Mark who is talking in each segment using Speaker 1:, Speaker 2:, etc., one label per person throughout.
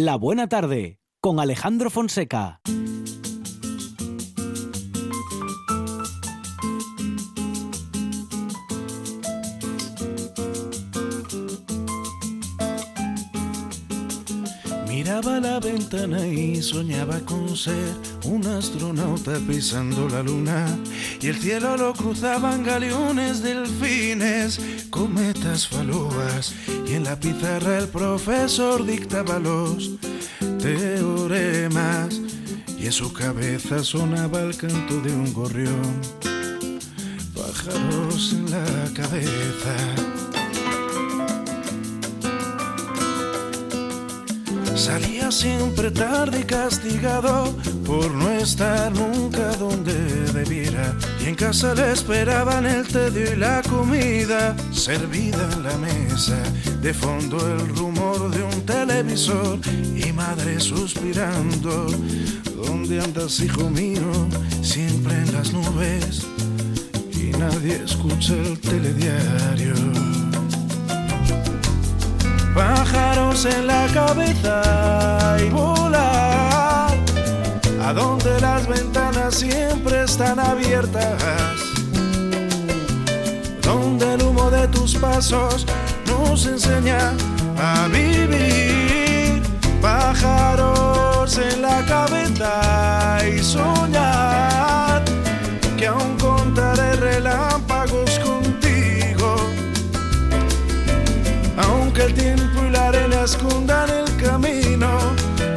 Speaker 1: La Buena Tarde con Alejandro Fonseca.
Speaker 2: Miraba la ventana y soñaba con ser un astronauta pisando la luna y el cielo lo cruzaban galeones, delfines, cometas, falúas. Y en la pizarra el profesor dictaba los teoremas. Y en su cabeza sonaba el canto de un gorrión, pájaros en la cabeza. Salía siempre tarde y castigado por no estar nunca donde debiera. Y en casa le esperaban el tedio y la comida servida en la mesa. De fondo el rumor de un televisor y madre suspirando. ¿Dónde andas, hijo mío? Siempre en las nubes y nadie escucha el telediario pájaros en la cabeza y volar. A donde las ventanas siempre están abiertas, donde el humo de tus pasos nos enseña a vivir. Pájaros en la cabeza y soñar escondan el camino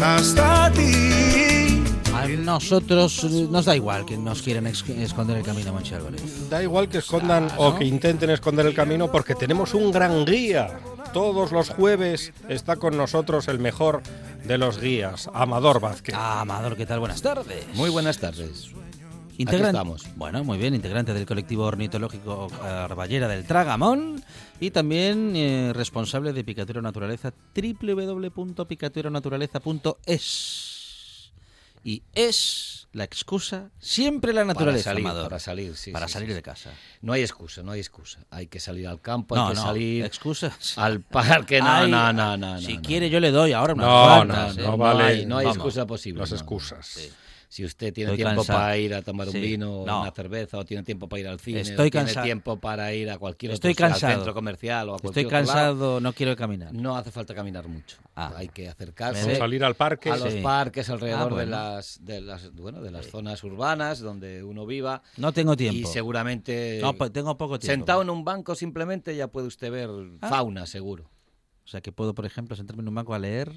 Speaker 2: hasta ti.
Speaker 3: A nosotros eh, nos da igual que nos quieren ex- esconder el camino, Monchi Álvarez.
Speaker 4: Da igual que escondan
Speaker 3: Claro.
Speaker 4: o que intenten esconder el camino porque tenemos un gran guía. Todos los jueves está con nosotros el mejor de los guías, Amador Vázquez.
Speaker 3: Ah, Amador, ¿qué tal? Buenas tardes.
Speaker 5: Muy buenas tardes.
Speaker 3: Integran-
Speaker 5: estamos.
Speaker 3: Bueno, muy bien, integrante del colectivo ornitológico Arballera del Tragamón y también eh, responsable de Picatura Naturaleza, www.picaturaнаturaleza.es. Y es la excusa siempre la naturaleza,
Speaker 5: para salir,
Speaker 3: Amador.
Speaker 5: para salir, sí,
Speaker 3: Para
Speaker 5: sí,
Speaker 3: salir
Speaker 5: sí.
Speaker 3: de casa.
Speaker 5: No hay excusa, no hay excusa. Hay que salir al campo,
Speaker 3: No,
Speaker 5: hay que
Speaker 3: no,
Speaker 5: salir
Speaker 3: excusas.
Speaker 5: al parque. No,
Speaker 3: Ay,
Speaker 5: no, no, no,
Speaker 3: Si
Speaker 5: no,
Speaker 3: quiere
Speaker 5: no.
Speaker 3: yo le doy ahora unas
Speaker 4: No,
Speaker 3: cuantas,
Speaker 4: no,
Speaker 3: ¿eh?
Speaker 4: no
Speaker 5: no
Speaker 4: vale.
Speaker 5: hay, no hay excusa posible.
Speaker 4: Las
Speaker 5: no, no.
Speaker 4: excusas.
Speaker 5: Si usted tiene
Speaker 3: Estoy
Speaker 5: tiempo
Speaker 3: cansado.
Speaker 5: para ir a tomar un
Speaker 3: Sí.
Speaker 5: vino,
Speaker 3: No.
Speaker 5: una cerveza, o tiene tiempo para ir al cine,
Speaker 3: Estoy
Speaker 5: o tiene tiempo para ir a cualquier
Speaker 3: Estoy
Speaker 5: otro al centro comercial o a
Speaker 3: Estoy
Speaker 5: cualquier otro lado,
Speaker 3: cansado, no quiero caminar.
Speaker 5: no hace falta caminar mucho.
Speaker 3: Ah.
Speaker 5: Hay que acercarse
Speaker 4: Salir al parque.
Speaker 5: a los
Speaker 3: Sí.
Speaker 5: parques alrededor
Speaker 3: Ah,
Speaker 5: de las de las bueno de las zonas urbanas donde uno viva
Speaker 3: No tengo
Speaker 5: y
Speaker 3: tiempo.
Speaker 5: seguramente
Speaker 3: No, pues tengo poco tiempo.
Speaker 5: sentado en un banco simplemente ya puede usted ver
Speaker 3: Ah.
Speaker 5: fauna seguro
Speaker 3: O sea, que puedo, por ejemplo, sentarme en un banco a leer.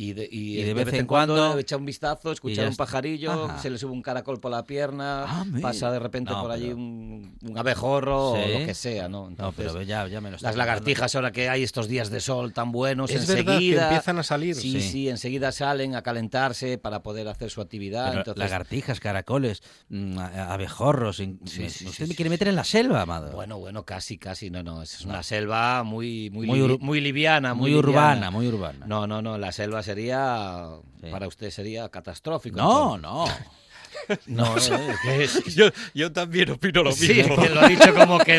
Speaker 5: Y de, y
Speaker 3: Y
Speaker 5: de vez en cuando echar un vistazo, escuchar un pajarillo,
Speaker 3: Ajá.
Speaker 5: se le sube un caracol por la pierna,
Speaker 3: Ah,
Speaker 5: pasa de repente
Speaker 3: No,
Speaker 5: por allí
Speaker 3: pero-
Speaker 5: un, un abejorro
Speaker 3: Sí.
Speaker 5: o lo que sea, ¿no?
Speaker 3: No, pero ya, ya me lo está
Speaker 5: las lagartijas ahora que hay estos días de sol tan buenos,
Speaker 4: Es verdad que
Speaker 5: enseguida
Speaker 4: empiezan a salir.
Speaker 5: Sí,
Speaker 3: Sí.
Speaker 5: sí, enseguida salen a calentarse para poder hacer su actividad.
Speaker 3: Pero
Speaker 5: entonces,
Speaker 3: lagartijas, caracoles, mm, abejorros.
Speaker 5: Sí,
Speaker 3: usted
Speaker 5: sí,
Speaker 3: me quiere
Speaker 5: sí.
Speaker 3: meter en la selva, amado.
Speaker 5: Bueno, bueno, casi, casi, no, no, es una selva muy, muy,
Speaker 3: Muy
Speaker 5: liviana, muy,
Speaker 3: muy
Speaker 5: liviana.
Speaker 3: urbana, muy urbana.
Speaker 5: No, no, no, la selva sería,
Speaker 3: Sí.
Speaker 5: para usted sería catastrófico.
Speaker 3: no,
Speaker 5: entonces.
Speaker 3: no.
Speaker 5: No, eh, que es-
Speaker 4: Yo, yo también opino lo
Speaker 5: sí,
Speaker 4: mismo.
Speaker 5: que lo ha dicho como que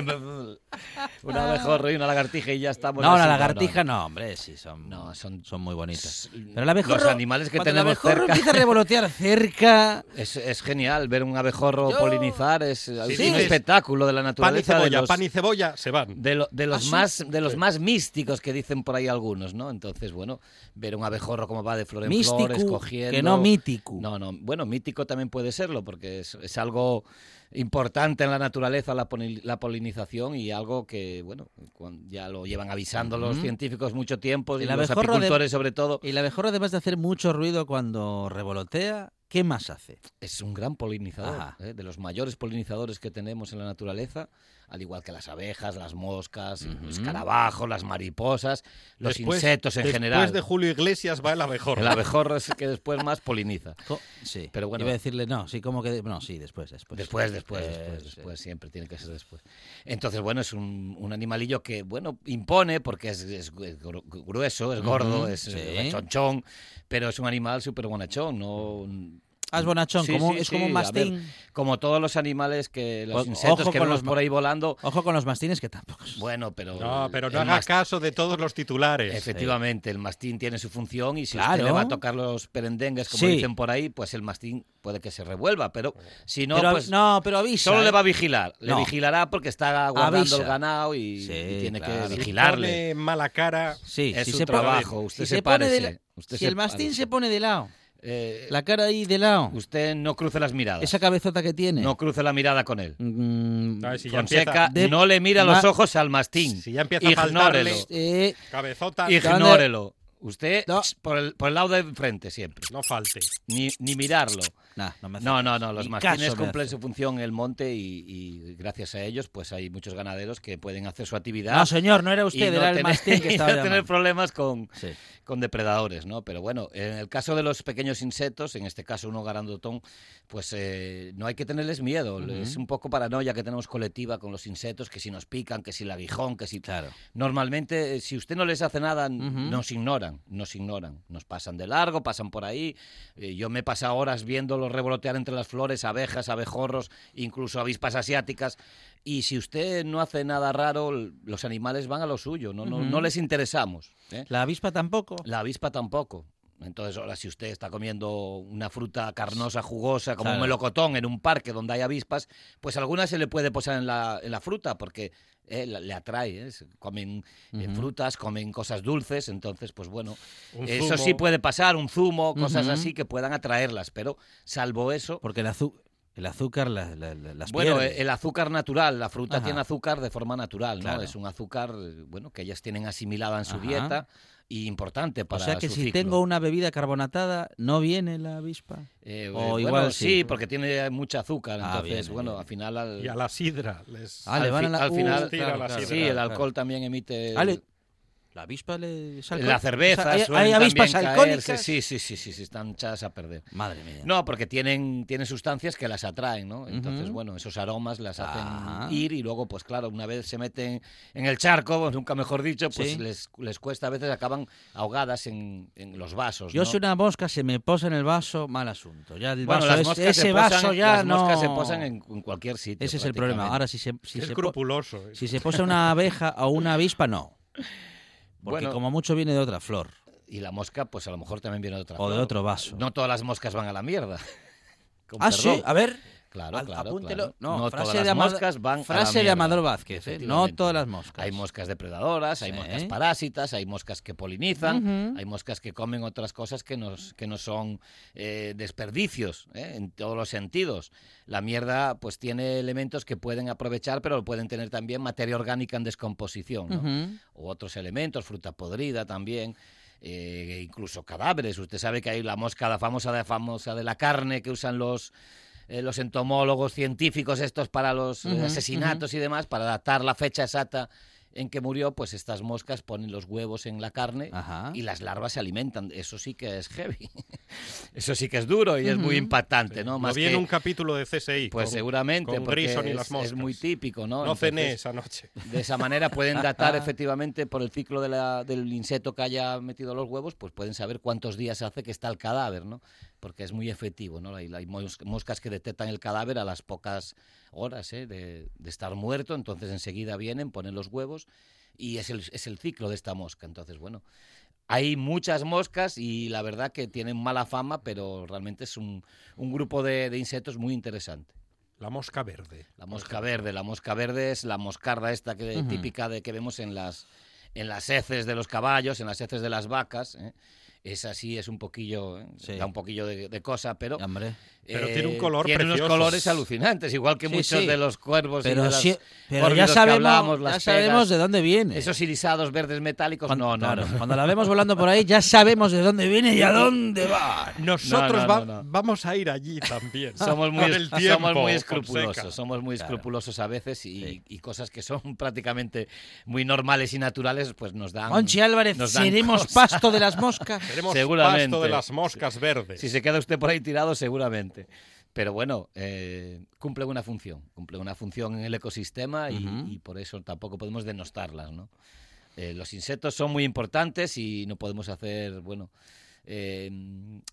Speaker 5: un abejorro y una lagartija y ya estamos.
Speaker 3: No, la lagartija no, hombre, sí, son,
Speaker 5: No, son-
Speaker 3: son muy bonitas. Pero el abejorro,
Speaker 5: los animales que tenemos
Speaker 3: el abejorro
Speaker 5: cerca-
Speaker 3: empieza a revolotear cerca...
Speaker 5: Es, es genial ver un abejorro
Speaker 3: Yo-
Speaker 5: polinizar, es, es
Speaker 4: Sí,
Speaker 5: un espectáculo de la
Speaker 4: Pan y
Speaker 5: naturaleza. de
Speaker 4: cebolla,
Speaker 5: los-
Speaker 4: pan y cebolla, se van.
Speaker 5: De, lo- de los,
Speaker 3: ¿Ah, sí?
Speaker 5: más, de los
Speaker 4: Sí.
Speaker 5: más místicos que dicen por ahí algunos, ¿no? Entonces, bueno, ver un abejorro como va de flor en
Speaker 3: Místico,
Speaker 5: flor, escogiendo...
Speaker 3: que no mítico.
Speaker 5: No, no, bueno, mítico también puede serlo, porque es, es algo importante en la naturaleza la, la polinización y algo que, bueno, ya lo llevan avisando los
Speaker 3: Ujú.
Speaker 5: científicos mucho tiempo, y
Speaker 3: El
Speaker 5: los
Speaker 3: de-
Speaker 5: apicultores sobre todo.
Speaker 3: Y el abejorro, además de hacer mucho ruido cuando revolotea, ¿qué más hace?
Speaker 5: Es un gran polinizador. ¿eh? de los mayores polinizadores que tenemos en la naturaleza, al igual que las abejas, las moscas, los escarabajos, las mariposas, los
Speaker 4: Después-
Speaker 5: insectos en
Speaker 4: después
Speaker 5: general.
Speaker 4: de Julio Iglesias va el abejorro.
Speaker 5: El abejorro es que después más poliniza.
Speaker 3: Sí,
Speaker 5: Pero bueno.
Speaker 3: Iba a decirle, no, sí, como que... No, sí, después, después.
Speaker 5: Después, después,
Speaker 3: Eh,
Speaker 5: después,
Speaker 3: sí.
Speaker 5: después, siempre tiene que ser después. Entonces, bueno, es un, un animalillo que, bueno, impone porque es, es gru- grueso, es gordo, es
Speaker 3: sí.
Speaker 5: chonchón, pero es un animal súper bonachón, no...
Speaker 3: Ah, es bonachón,
Speaker 5: Sí,
Speaker 3: como,
Speaker 5: sí,
Speaker 3: es como un
Speaker 5: ver,
Speaker 3: mastín.
Speaker 5: Como todos los animales que los
Speaker 3: O-
Speaker 5: insectos
Speaker 3: ojo
Speaker 5: que
Speaker 3: con
Speaker 5: vemos
Speaker 3: los
Speaker 5: por ahí volando.
Speaker 3: Ojo con los mastines que tampoco.
Speaker 5: Bueno, pero
Speaker 4: No, pero no
Speaker 5: el
Speaker 4: haga
Speaker 5: mas-
Speaker 4: caso de todos los titulares.
Speaker 5: Efectivamente, el mastín tiene su función y si
Speaker 3: Claro.
Speaker 5: usted le va a tocar los perendengues, como
Speaker 3: Sí.
Speaker 5: dicen por ahí, pues el mastín puede que se revuelva, pero si no,
Speaker 3: pero,
Speaker 5: pues
Speaker 3: no, pero avisa.
Speaker 5: solo
Speaker 3: ¿eh?
Speaker 5: le va a vigilar. Le
Speaker 3: No.
Speaker 5: vigilará porque está guardando
Speaker 3: Avisa.
Speaker 5: el ganado y,
Speaker 3: Sí,
Speaker 5: y tiene
Speaker 3: claro.
Speaker 5: que
Speaker 3: Si
Speaker 5: vigilarle.
Speaker 4: Pone mala cara.
Speaker 3: Sí,
Speaker 5: Es
Speaker 3: si
Speaker 5: su
Speaker 3: se pone-
Speaker 5: trabajo, usted
Speaker 3: si
Speaker 5: se,
Speaker 3: se pone de
Speaker 5: parece.
Speaker 3: la-
Speaker 5: usted
Speaker 3: si
Speaker 5: se
Speaker 3: el mastín se pone de lado,
Speaker 5: Eh,
Speaker 3: la cara ahí de lado,
Speaker 5: usted no cruce las miradas.
Speaker 3: esa cabezota que tiene.
Speaker 5: No cruce la mirada con él.
Speaker 3: Mm,
Speaker 4: si
Speaker 5: Fonseca
Speaker 3: de-
Speaker 5: no le mira los ojos al mastín.
Speaker 4: si ya empieza a faltarle
Speaker 3: eh,
Speaker 4: cabezota,
Speaker 5: Ignórelo. Usted
Speaker 3: No.
Speaker 5: por, el, por el lado de frente siempre.
Speaker 4: no falte.
Speaker 5: Ni, ni mirarlo.
Speaker 3: nah, no, me
Speaker 5: No, no. Los mastines cumplen su función en el monte y, y gracias a ellos pues hay muchos ganaderos que pueden hacer su actividad.
Speaker 3: No, señor, no era
Speaker 5: y
Speaker 3: usted,
Speaker 5: no
Speaker 3: era el
Speaker 5: tener-
Speaker 3: mastín que
Speaker 5: y
Speaker 3: estaba
Speaker 5: no tener problemas con,
Speaker 3: Sí.
Speaker 5: con depredadores, ¿no? Pero bueno, en el caso de los pequeños insectos, en este caso uno garandotón, pues eh, no hay que tenerles miedo. Es un poco paranoia que tenemos colectiva con los insectos, que si nos pican, que si el aguijón, que si...
Speaker 3: Claro.
Speaker 5: Normalmente, eh, si usted no les hace nada, nos ignoran, nos ignoran. Nos pasan de largo, pasan por ahí. Eh, yo me he pasado horas viéndolos revolotear entre las flores, abejas, abejorros, incluso avispas asiáticas. Y si usted no hace nada raro, los animales van a lo suyo, no, no, les interesamos. ¿eh?
Speaker 3: La avispa tampoco.
Speaker 5: La avispa tampoco. Entonces, ahora si usted está comiendo una fruta carnosa, jugosa, como un melocotón en un parque donde hay avispas, pues alguna se le puede posar en la, en la fruta porque eh, la- le atrae. ¿eh? Se Comen eh, frutas, comen cosas dulces, entonces, pues bueno,
Speaker 4: Un
Speaker 5: eso
Speaker 4: zumo.
Speaker 5: sí puede pasar, un zumo, cosas así que puedan atraerlas, pero salvo eso...
Speaker 3: Porque el, azu- el azúcar la- la- la- las
Speaker 5: Bueno, eh, el azúcar natural, la fruta
Speaker 3: Ajá.
Speaker 5: tiene azúcar de forma natural, ¿no?
Speaker 3: Claro.
Speaker 5: Es un azúcar, eh, bueno, que ellas tienen asimilada en su
Speaker 3: Ajá.
Speaker 5: dieta y importante
Speaker 3: o
Speaker 5: para
Speaker 3: sea que
Speaker 5: su
Speaker 3: si
Speaker 5: ciclo.
Speaker 3: tengo una bebida carbonatada, ¿no viene la avispa?
Speaker 5: Eh,
Speaker 3: O
Speaker 5: eh,
Speaker 3: igual
Speaker 5: bueno,
Speaker 3: sí.
Speaker 5: sí, porque tiene mucha azúcar.
Speaker 3: Ah,
Speaker 5: Entonces,
Speaker 3: bien,
Speaker 5: bueno,
Speaker 3: bien.
Speaker 5: al final. Al,
Speaker 4: Y a la sidra les...
Speaker 3: Ah, le
Speaker 5: al
Speaker 3: van
Speaker 5: fi-
Speaker 3: a la...
Speaker 5: al final-
Speaker 3: Uh, claro,
Speaker 4: la
Speaker 3: claro,
Speaker 5: sí,
Speaker 3: claro,
Speaker 5: el
Speaker 3: claro.
Speaker 5: alcohol también emite.
Speaker 3: Ah, le- La avispa le... alcohol.
Speaker 5: la cerveza,
Speaker 3: O sea, ¿Hay,
Speaker 5: suelen
Speaker 3: hay avispas
Speaker 5: también
Speaker 3: alcohólicas?
Speaker 5: Sí, sí, sí, sí, sí, están echadas a perder.
Speaker 3: Madre mía.
Speaker 5: No, porque tienen, tienen sustancias que las atraen, ¿no? Entonces,
Speaker 3: Ujú.
Speaker 5: bueno, esos aromas las hacen
Speaker 3: Ajá.
Speaker 5: ir y luego, pues claro, una vez se meten en el charco, pues, nunca mejor dicho, pues
Speaker 3: Sí.
Speaker 5: les, les cuesta, a veces acaban ahogadas en, en los vasos,
Speaker 3: Yo
Speaker 5: ¿no?
Speaker 3: si una mosca se me posa en el vaso, mal asunto. Ya el
Speaker 5: Bueno,
Speaker 3: vaso
Speaker 5: las
Speaker 3: es-
Speaker 5: moscas,
Speaker 3: ese
Speaker 5: se posan,
Speaker 3: vaso ya
Speaker 5: las
Speaker 3: no...
Speaker 5: moscas se posan en, en cualquier sitio.
Speaker 3: Ese es el problema. Ahora, si se, si
Speaker 4: es
Speaker 3: se po-
Speaker 4: escrupuloso. eh.
Speaker 3: si se posa una abeja o una avispa, no. Porque
Speaker 5: Bueno.
Speaker 3: como mucho viene de otra flor
Speaker 5: Y la mosca, pues a lo mejor también viene de otra
Speaker 3: o de
Speaker 5: flor.
Speaker 3: otro vaso.
Speaker 5: No todas las moscas van a la mierda. Con
Speaker 3: ah,
Speaker 5: perdón.
Speaker 3: sí, a ver.
Speaker 5: Claro,
Speaker 3: Al-
Speaker 5: claro,
Speaker 3: apúntelo.
Speaker 5: claro.
Speaker 3: No,
Speaker 5: No
Speaker 3: frase
Speaker 5: todas
Speaker 3: de
Speaker 5: las
Speaker 3: Amado-
Speaker 5: moscas van a la
Speaker 3: Frase de. Amador Vázquez, ¿eh? No todas las moscas.
Speaker 5: Hay moscas depredadoras, hay
Speaker 3: Sí.
Speaker 5: moscas parásitas, hay moscas que polinizan, hay moscas que comen otras cosas que, nos, que no son eh, desperdicios ¿eh? en todos los sentidos. La mierda pues tiene elementos que pueden aprovechar, pero pueden tener también materia orgánica en descomposición. ¿no? O otros elementos, fruta podrida también, incluso cadáveres. Usted sabe que hay la mosca, la famosa de, famosa de la carne que usan los, eh, los entomólogos científicos estos para los eh,
Speaker 3: Ujú,
Speaker 5: asesinatos y demás, para datar la fecha exacta en que murió, pues estas moscas ponen los huevos en la carne
Speaker 3: Ajá.
Speaker 5: y las larvas se alimentan. Eso sí que es heavy. Eso sí que es duro y es muy impactante, ¿no?
Speaker 4: Lo
Speaker 5: Más
Speaker 4: vi en
Speaker 5: que-
Speaker 4: un capítulo de CSI.
Speaker 5: pues
Speaker 4: con-
Speaker 5: seguramente,
Speaker 4: con
Speaker 5: porque
Speaker 4: Grison y
Speaker 5: es,
Speaker 4: las
Speaker 5: es
Speaker 4: moscas.
Speaker 5: muy típico, ¿no?
Speaker 4: No cené esa noche.
Speaker 5: de esa manera pueden datar efectivamente por el ciclo de la- del insecto que haya metido los huevos, pues pueden saber cuántos días hace que está el cadáver, ¿no? Porque es muy efectivo, ¿no? Hay, hay mos- moscas que detectan el cadáver a las pocas horas ¿eh? de, de estar muerto, entonces enseguida vienen, ponen los huevos y es el, es el ciclo de esta mosca. Entonces, bueno, hay muchas moscas y la verdad que tienen mala fama, pero realmente es un, un grupo de- de insectos muy interesante.
Speaker 4: La mosca verde.
Speaker 5: La mosca verde, la mosca verde es la moscarda esta que,
Speaker 3: Ujú.
Speaker 5: típica de que vemos en las en las heces de los caballos, en las heces de las vacas. ¿eh? Es así, es un poquillo.
Speaker 3: Sí.
Speaker 5: da un poquillo de, de cosa, pero
Speaker 3: Hombre.
Speaker 4: Pero tiene un color
Speaker 5: tiene unos colores alucinantes, igual que
Speaker 3: Sí,
Speaker 5: muchos
Speaker 3: sí.
Speaker 5: de los cuervos y
Speaker 3: Pero,
Speaker 5: de las
Speaker 3: sí- pero ya sabemos,
Speaker 5: hablábamos,
Speaker 3: ya
Speaker 5: las
Speaker 3: sabemos
Speaker 5: pegas,
Speaker 3: de dónde viene.
Speaker 5: esos irisados verdes metálicos.
Speaker 3: Cuando,
Speaker 5: no, no,
Speaker 3: claro,
Speaker 5: no.
Speaker 3: cuando la vemos volando por ahí, ya sabemos de dónde viene y a dónde va.
Speaker 4: Nosotros
Speaker 5: no,
Speaker 4: va-
Speaker 5: no, no.
Speaker 4: vamos a ir allí también.
Speaker 5: Somos muy, somos muy
Speaker 4: Fonseca.
Speaker 5: escrupulosos, somos muy
Speaker 3: Claro.
Speaker 5: escrupulosos a veces y,
Speaker 3: Sí.
Speaker 5: y cosas que son prácticamente muy normales y naturales, pues nos dan.
Speaker 3: Monchi Álvarez,
Speaker 5: nos dan
Speaker 3: seremos
Speaker 5: cosas.
Speaker 3: pasto de las moscas.
Speaker 5: Seguramente.
Speaker 4: pasto de las moscas verdes.
Speaker 5: Si se queda usted por ahí tirado, seguramente. Pero bueno, eh, cumple una función, cumple una función en el ecosistema y, por eso tampoco podemos denostarlas, ¿no? Eh, los insectos son muy importantes y no podemos hacer, bueno, eh,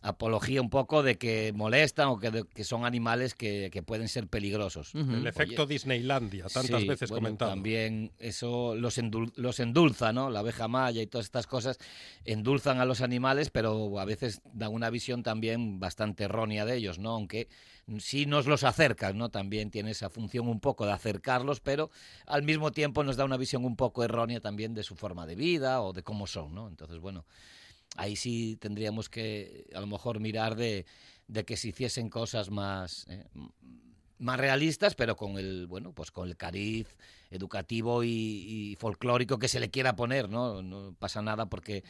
Speaker 5: apología un poco de que molestan o que, de- que son animales que, que pueden ser peligrosos.
Speaker 4: El efecto Disneylandia, tantas
Speaker 5: Sí,
Speaker 4: veces
Speaker 5: bueno,
Speaker 4: comentado.
Speaker 5: También eso los, endul- los endulza, ¿no? La abeja maya y todas estas cosas endulzan a los animales, pero a veces dan una visión también bastante errónea de ellos, ¿no? Aunque sí nos los acercan, ¿no? También tiene esa función un poco de acercarlos, pero al mismo tiempo nos da una visión un poco errónea también de su forma de vida o de cómo son, ¿no? Entonces, bueno, ahí sí tendríamos que a lo mejor mirar de, de que se hiciesen cosas más eh, más realistas pero con el bueno pues con el cariz educativo y, y folclórico que se le quiera poner no no pasa nada porque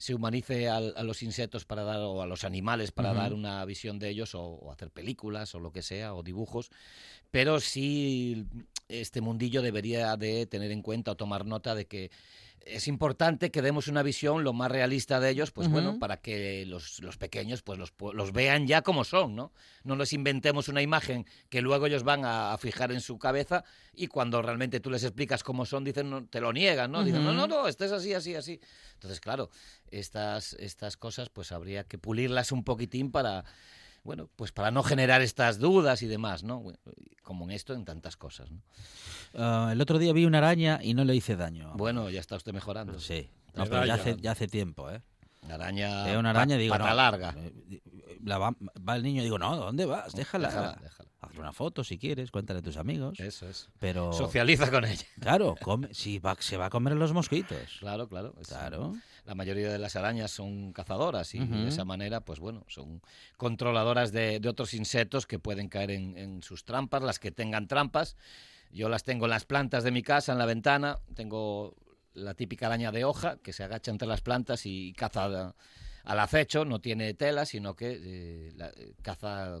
Speaker 5: se humanice a, los insectos para dar o a los animales para dar una visión de ellos o, o hacer películas o lo que sea o dibujos. Pero sí este mundillo debería de tener en cuenta o tomar nota de que es importante que demos una visión lo más realista de ellos, pues bueno, para que los, los pequeños pues los, los vean ya como son, ¿no? No les inventemos una imagen que luego ellos van a, a fijar en su cabeza y cuando realmente tú les explicas cómo son, dicen, no, te lo niegan, ¿no? Dicen, no, no, no, este es así, así, así. Entonces, claro, estas, estas cosas pues habría que pulirlas un poquitín para, bueno, pues para no generar estas dudas y demás, ¿no? Bueno, Como en esto, en tantas cosas, ¿no?
Speaker 3: Ah, el otro día vi una araña y no le hice daño.
Speaker 5: Bueno, ya está usted mejorando.
Speaker 3: Sí. No, pero ya hace, ya hace tiempo, ¿eh?
Speaker 5: La araña.
Speaker 3: Veo una araña
Speaker 5: pa-
Speaker 3: digo,
Speaker 5: pata
Speaker 3: no.
Speaker 5: larga.
Speaker 3: eh, la va, va el niño y digo, no, ¿dónde vas? Déjala.
Speaker 5: Déjala, déjala.
Speaker 3: Hazle una foto si quieres, cuéntale a tus amigos.
Speaker 5: Eso es.
Speaker 3: Pero,
Speaker 5: Socializa con ella.
Speaker 3: claro, come, si va, se va a comer los mosquitos.
Speaker 5: Claro, claro. es-
Speaker 3: Claro.
Speaker 5: La mayoría de las arañas son cazadoras y de esa manera, pues bueno, son controladoras de, de otros insectos que pueden caer en, en sus trampas, las que tengan trampas. Yo las tengo en las plantas de mi casa, en la ventana. Tengo la típica araña de hoja que se agacha entre las plantas y caza al acecho. No tiene tela, sino que eh, la- eh, caza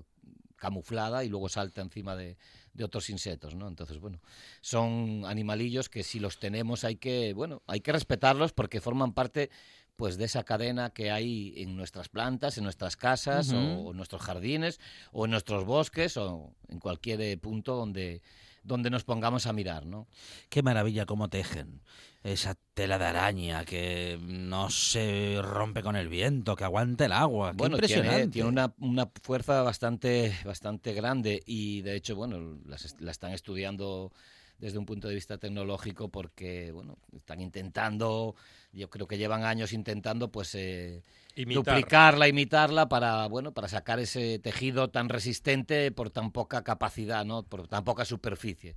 Speaker 5: camuflada y luego salta encima de, de otros insectos, ¿no? Entonces, bueno, son animalillos que si los tenemos hay que, bueno, hay que respetarlos porque forman parte pues de esa cadena que hay en nuestras plantas, en nuestras casas
Speaker 3: Ujú.
Speaker 5: o en nuestros jardines o en nuestros bosques o en cualquier eh, punto donde donde nos pongamos a mirar, ¿no?
Speaker 3: Qué maravilla cómo tejen. Esa tela de araña que no se rompe con el viento, que aguanta el agua. Qué
Speaker 5: Bueno,
Speaker 3: impresionante.
Speaker 5: tiene, tiene una, una fuerza bastante, bastante grande y de hecho, bueno, la están estudiando desde un punto de vista tecnológico porque, bueno, están intentando, yo creo que llevan años intentando, pues, eh,
Speaker 4: Imitar.
Speaker 5: duplicarla, imitarla para, bueno, para sacar ese tejido tan resistente por tan poca capacidad, ¿no? Por tan poca superficie.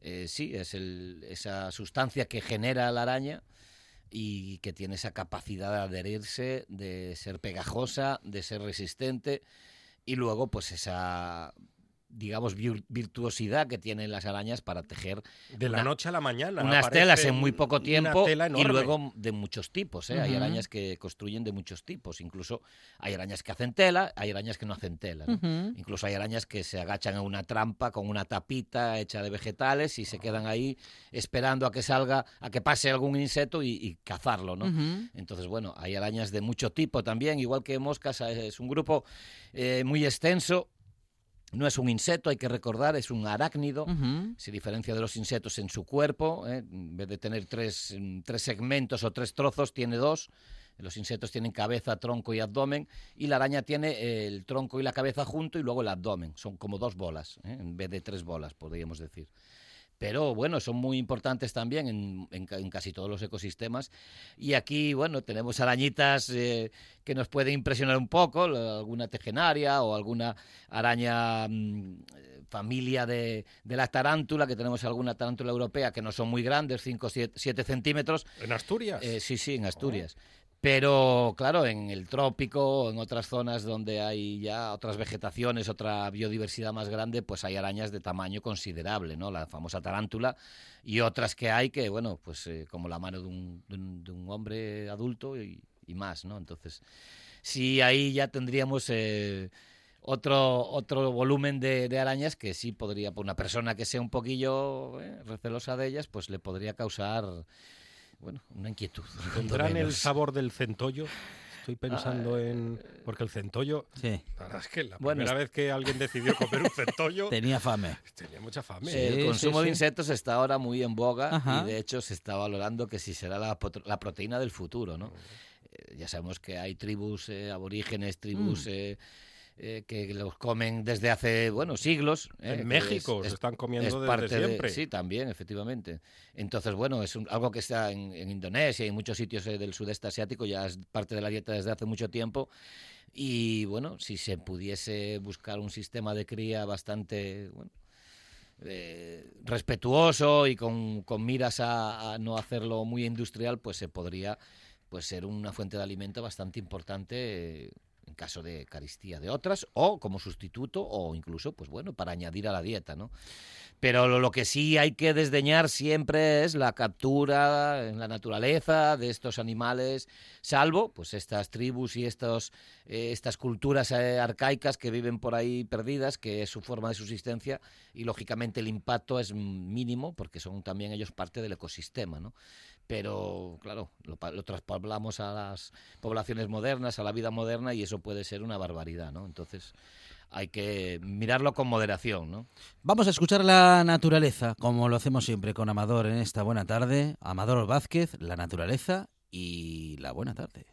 Speaker 5: Eh, sí, es el- esa sustancia que genera la araña y que tiene esa capacidad de adherirse, de ser pegajosa, de ser resistente y luego pues esa digamos vir- virtuosidad que tienen las arañas para tejer
Speaker 4: De la
Speaker 5: una-
Speaker 4: noche a la mañana.
Speaker 5: unas telas en muy poco tiempo y luego de muchos tipos. ¿eh? Hay arañas que construyen de muchos tipos. Incluso hay arañas que hacen tela, hay arañas que no hacen tela. Incluso hay arañas que se agachan a una trampa con una tapita hecha de vegetales y se quedan ahí esperando a que salga, a que pase algún insecto y, y cazarlo, ¿no? Entonces, bueno, hay arañas de mucho tipo también, igual que moscas, es un grupo eh, muy extenso. No es un insecto, hay que recordar, es un arácnido.
Speaker 3: Ujú.
Speaker 5: Se diferencia de los insectos en su cuerpo. ¿eh? En vez de tener tres, mm, tres segmentos o tres trozos, tiene dos. Los insectos tienen cabeza, tronco y abdomen. Y la araña tiene el tronco y la cabeza junto y luego el abdomen. Son como dos bolas, ¿eh? en vez de tres bolas, podríamos decir. Pero bueno, son muy importantes también en, en ca- en casi todos los ecosistemas. Y aquí, bueno, tenemos arañitas eh, que nos pueden impresionar un poco, alguna tejenaria o alguna araña mm, eh, familia de, de la tarántula, que tenemos alguna tarántula europea que no son muy grandes, 5 o 7 centímetros.
Speaker 4: En Asturias.
Speaker 5: Eh, sí, sí, en Asturias. Pero claro, en el trópico, en otras zonas donde hay ya otras vegetaciones, otra biodiversidad más grande, pues hay arañas de tamaño considerable, ¿no? La famosa tarántula y otras que hay que, bueno, pues eh, como la mano de un, de un- hombre adulto y, y más, ¿no? Entonces, sí, ahí ya tendríamos eh, otro, otro volumen de, de arañas que sí podría, por una persona que sea un poquillo eh, recelosa de ellas, pues le podría causar, bueno, una inquietud.
Speaker 4: ¿Tendrán el sabor del centollo? Estoy pensando
Speaker 5: Ah,
Speaker 4: en... Porque el centollo...
Speaker 3: Sí,
Speaker 4: La verdad es que la
Speaker 5: Bueno,
Speaker 4: primera vez que alguien decidió comer un centollo
Speaker 3: tenía fame.
Speaker 4: tenía mucha fame.
Speaker 3: Sí.
Speaker 5: el consumo
Speaker 3: sí.
Speaker 5: de insectos está ahora muy en boga
Speaker 3: Ajá.
Speaker 5: y de hecho se está valorando que si será la, proteína del futuro, ¿no? Eh, ya sabemos que hay tribus eh, aborígenes, tribus...
Speaker 3: Mm.
Speaker 5: eh, eh, que los comen desde hace, bueno, siglos. eh,
Speaker 4: En México
Speaker 5: es-
Speaker 4: se
Speaker 5: es-
Speaker 4: están comiendo
Speaker 5: es
Speaker 4: desde
Speaker 5: parte de-
Speaker 4: siempre.
Speaker 5: sí, también, efectivamente. Entonces, bueno, es un- algo que está en, en Indonesia y en muchos sitios eh, del sudeste asiático, ya es parte de la dieta desde hace mucho tiempo. Y bueno, si se pudiese buscar un sistema de cría bastante bueno, eh, respetuoso y con, con miras a, a no hacerlo muy industrial, pues se podría pues ser una fuente de alimento bastante importante en caso de caristía de otras o como sustituto o incluso pues bueno para añadir a la dieta, ¿no? Pero lo, que sí hay que desdeñar siempre es la captura en la naturaleza de estos animales, salvo pues estas tribus y estos, eh, estas culturas eh, arcaicas que viven por ahí perdidas, que es su forma de subsistencia y lógicamente el impacto es mínimo porque son también ellos parte del ecosistema, ¿no? Pero claro, lo, lo traspoblamos a las poblaciones modernas, a la vida moderna y eso puede ser una barbaridad, ¿no? Entonces hay que mirarlo con moderación, ¿no?
Speaker 3: Vamos a escuchar la naturaleza, como lo hacemos siempre con Amador en esta buena tarde. Amador Vázquez, la naturaleza y la buena tarde.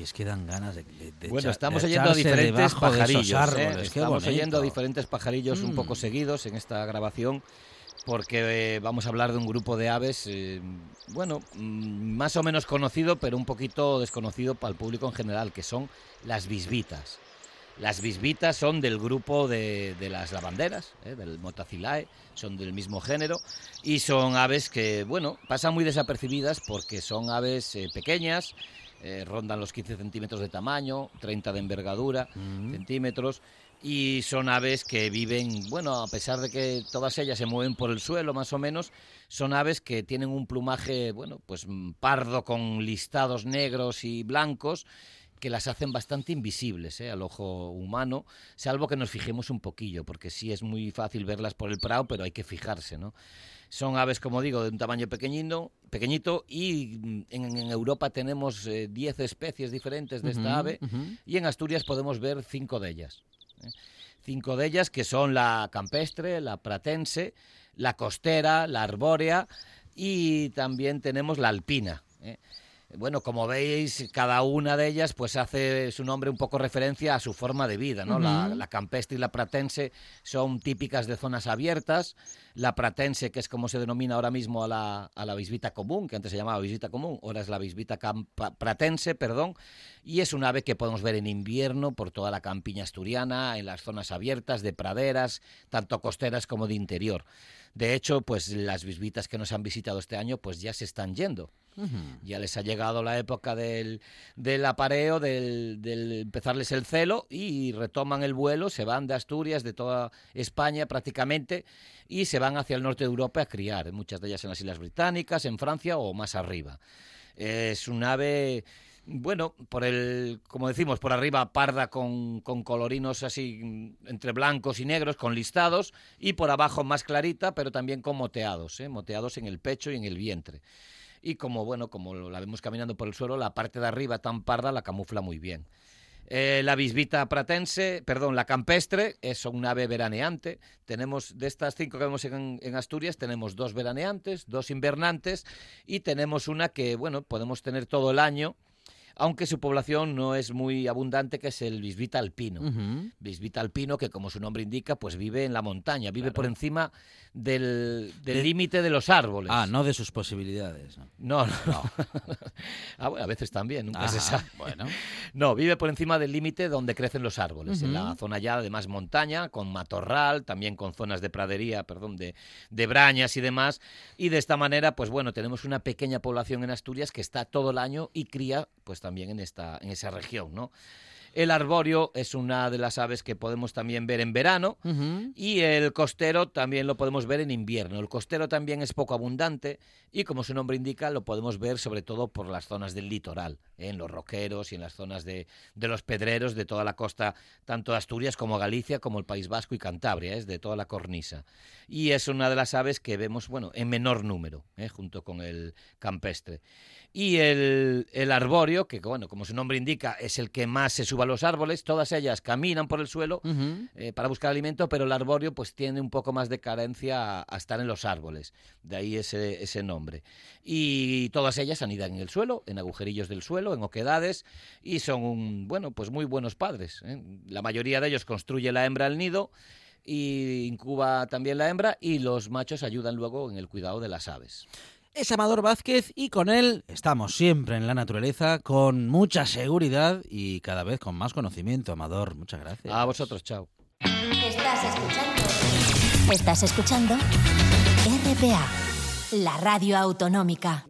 Speaker 3: Y es que dan ganas de,
Speaker 5: Bueno,
Speaker 3: echa-
Speaker 5: estamos oyendo a diferentes pajarillos. ¿eh?
Speaker 3: árboles,
Speaker 5: Estamos oyendo a diferentes pajarillos un poco
Speaker 3: Mm.
Speaker 5: seguidos en esta grabación porque eh, vamos a hablar de un grupo de aves, eh, bueno, mm, más o menos conocido, pero un poquito desconocido para el público en general, que son las bisbitas. Las bisbitas son del grupo de, de las lavanderas, ¿eh? del Motacilae, son del mismo género y son aves que, bueno, pasan muy desapercibidas porque son aves pequeñas, eh, rondan los 15 centímetros de tamaño, 30 de envergadura,
Speaker 3: Mm.
Speaker 5: centímetros, y son aves que viven, bueno, a pesar de que todas ellas se mueven por el suelo más o menos, son aves que tienen un plumaje, bueno, pues mm, pardo con listados negros y blancos que las hacen bastante invisibles ¿eh? al ojo humano, salvo que nos fijemos un poquillo, porque sí es muy fácil verlas por el prado, pero hay que fijarse, ¿no? Son aves, como digo, de un tamaño pequeñito, pequeñito y mm, en, en Europa tenemos eh, 10 especies diferentes de esta ave y en Asturias podemos ver cinco de ellas. ¿eh? Cinco de ellas que son la campestre, la pratense, la costera, la arbórea y también tenemos la alpina. ¿eh? Bueno, como veis, cada una de ellas pues hace su nombre un poco referencia a su forma de vida, ¿no? la, campestre y la pratense son típicas de zonas abiertas, la pratense, que es como se denomina ahora mismo a la, a la bisbita común, que antes se llamaba bisbita común, ahora es la bisbita pratense, perdón, y es un ave que podemos ver en invierno por toda la campiña asturiana, en las zonas abiertas de praderas, tanto costeras como de interior. De hecho, pues las bisbitas que nos han visitado este año, pues ya se están yendo. Ya les ha llegado la época del, del apareo, del, del empezarles el celo y retoman el vuelo, se van de Asturias, de toda España prácticamente, y se van hacia el norte de Europa a criar, muchas de ellas en las Islas Británicas, en Francia o más arriba. Es un ave, bueno, por el, como decimos, por arriba parda con, con colorinos así mm, entre blancos y negros, con listados, y por abajo más clarita, pero también con moteados, ¿eh? moteados en el pecho y en el vientre y como bueno como la vemos caminando por el suelo la parte de arriba tan parda la camufla muy bien Eh, la bisbita pratense, perdón, la campestre es un ave veraneante. Tenemos de estas cinco que vemos en, en Asturias, tenemos dos veraneantes, dos invernantes y tenemos una que, bueno, podemos tener todo el año, aunque su población no es muy abundante, que es el bisbita alpino.
Speaker 3: Ujú.
Speaker 5: Bisbita alpino, que como su nombre indica, pues vive en la montaña, vive por encima del del límite de los árboles.
Speaker 3: Ah, no de sus posibilidades. ¿no?
Speaker 5: No, no. ah, bueno, a veces también, nunca se sabe.
Speaker 3: Bueno,
Speaker 5: No, vive por encima del límite donde crecen los árboles, en la zona ya de más montaña, con matorral, también con zonas de pradería, perdón, de, de brañas y demás. Y de esta manera, pues bueno, tenemos una pequeña población en Asturias que está todo el año y cría, pues también en, esta, en esa región, ¿no? El arborio es una de las aves que podemos también ver en verano y el costero también lo podemos ver en invierno. El costero también es poco abundante y como su nombre indica lo podemos ver sobre todo por las zonas del litoral, ¿eh? en los roqueros y en las zonas de, de, los pedreros de toda la costa, tanto de Asturias como Galicia, como el País Vasco y Cantabria, es ¿eh? de toda la cornisa. Y es una de las aves que vemos bueno, en menor número, ¿eh? junto con el campestre. Y el, el, arbóreo, que bueno, como su nombre indica, es el que más se sube a los árboles, todas ellas caminan por el suelo uh -huh. eh, para buscar alimento, pero el arbóreo pues tiene un poco más de carencia a, a, estar en los árboles, de ahí ese, ese nombre. Y todas ellas anidan en el suelo, en agujerillos del suelo, en oquedades, y son, un, bueno, pues muy buenos padres. ¿eh? La mayoría de ellos construye la hembra al nido, y incuba también la hembra, y los machos ayudan luego en el cuidado de las aves
Speaker 3: es Amador Vázquez y con él estamos siempre en la naturaleza con mucha seguridad y cada vez con más conocimiento. Amador, muchas gracias.
Speaker 5: A vosotros, chao.
Speaker 6: Estás escuchando. Estás escuchando RPA, la radio autonómica.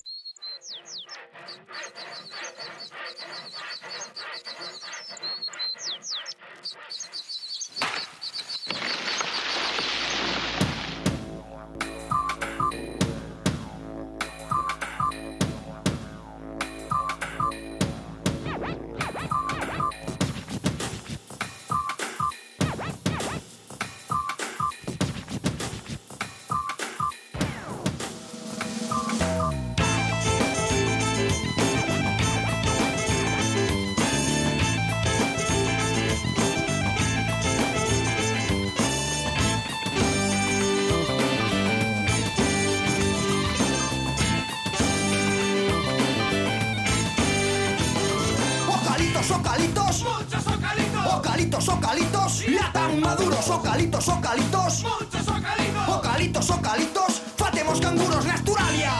Speaker 7: Maduros, ocalitos, ocalitos, muchos ocalitos, ocalitos, ocalitos, fatemos canguros de Asturalia.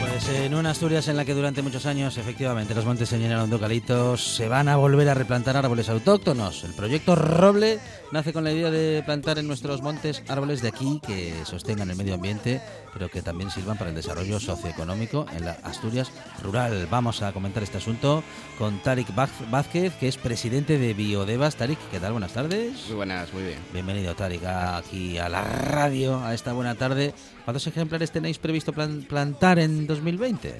Speaker 3: Pues en una Asturias en la que durante muchos años efectivamente los montes se llenaron de eucaliptos, se van a volver a replantar árboles autóctonos. El proyecto Roble nace con la idea de plantar en nuestros montes árboles de aquí que sostengan el medio ambiente, pero que también sirvan para el desarrollo socioeconómico en la Asturias rural. Vamos a comentar este asunto con Tarik Vázquez, que es presidente de Biodevas. Tarik, ¿qué tal? Buenas tardes.
Speaker 8: Muy buenas, muy bien.
Speaker 3: Bienvenido, Tarik, aquí a la radio, a esta buena tarde. ¿Cuántos ejemplares tenéis previsto plan plantar en 2020?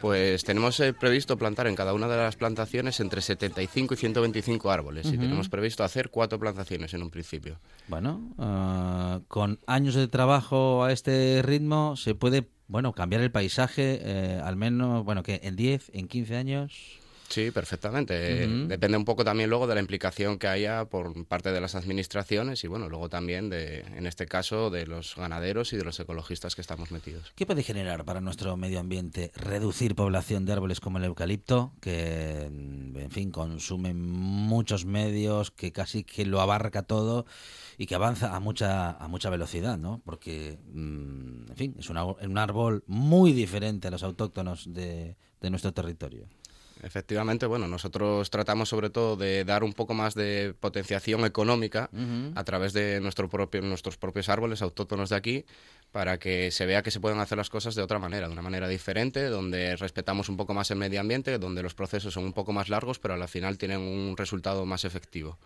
Speaker 8: Pues tenemos eh, previsto plantar en cada una de las plantaciones entre 75 y 125 árboles uh -huh. y tenemos previsto hacer cuatro plantaciones en un principio.
Speaker 3: Bueno, uh, con años de trabajo a este ritmo se puede, bueno, cambiar el paisaje eh, al menos, bueno, que en 10, en 15 años.
Speaker 8: Sí, perfectamente. Uh -huh. Depende un poco también luego de la implicación que haya por parte de las administraciones y bueno, luego también de, en este caso, de los ganaderos y de los ecologistas que estamos metidos.
Speaker 3: ¿Qué puede generar para nuestro medio ambiente reducir población de árboles como el eucalipto, que en fin consumen muchos medios, que casi que lo abarca todo y que avanza a mucha a mucha velocidad, ¿no? Porque, en fin, es una, un árbol muy diferente a los autóctonos de, de nuestro territorio.
Speaker 8: Efectivamente, bueno, nosotros tratamos sobre todo de dar un poco más de potenciación económica uh -huh. a través de nuestro propio, nuestros propios árboles autóctonos de aquí para que se vea que se pueden hacer las cosas de otra manera, de una manera diferente, donde respetamos un poco más el medio ambiente, donde los procesos son un poco más largos, pero al final tienen un resultado más efectivo.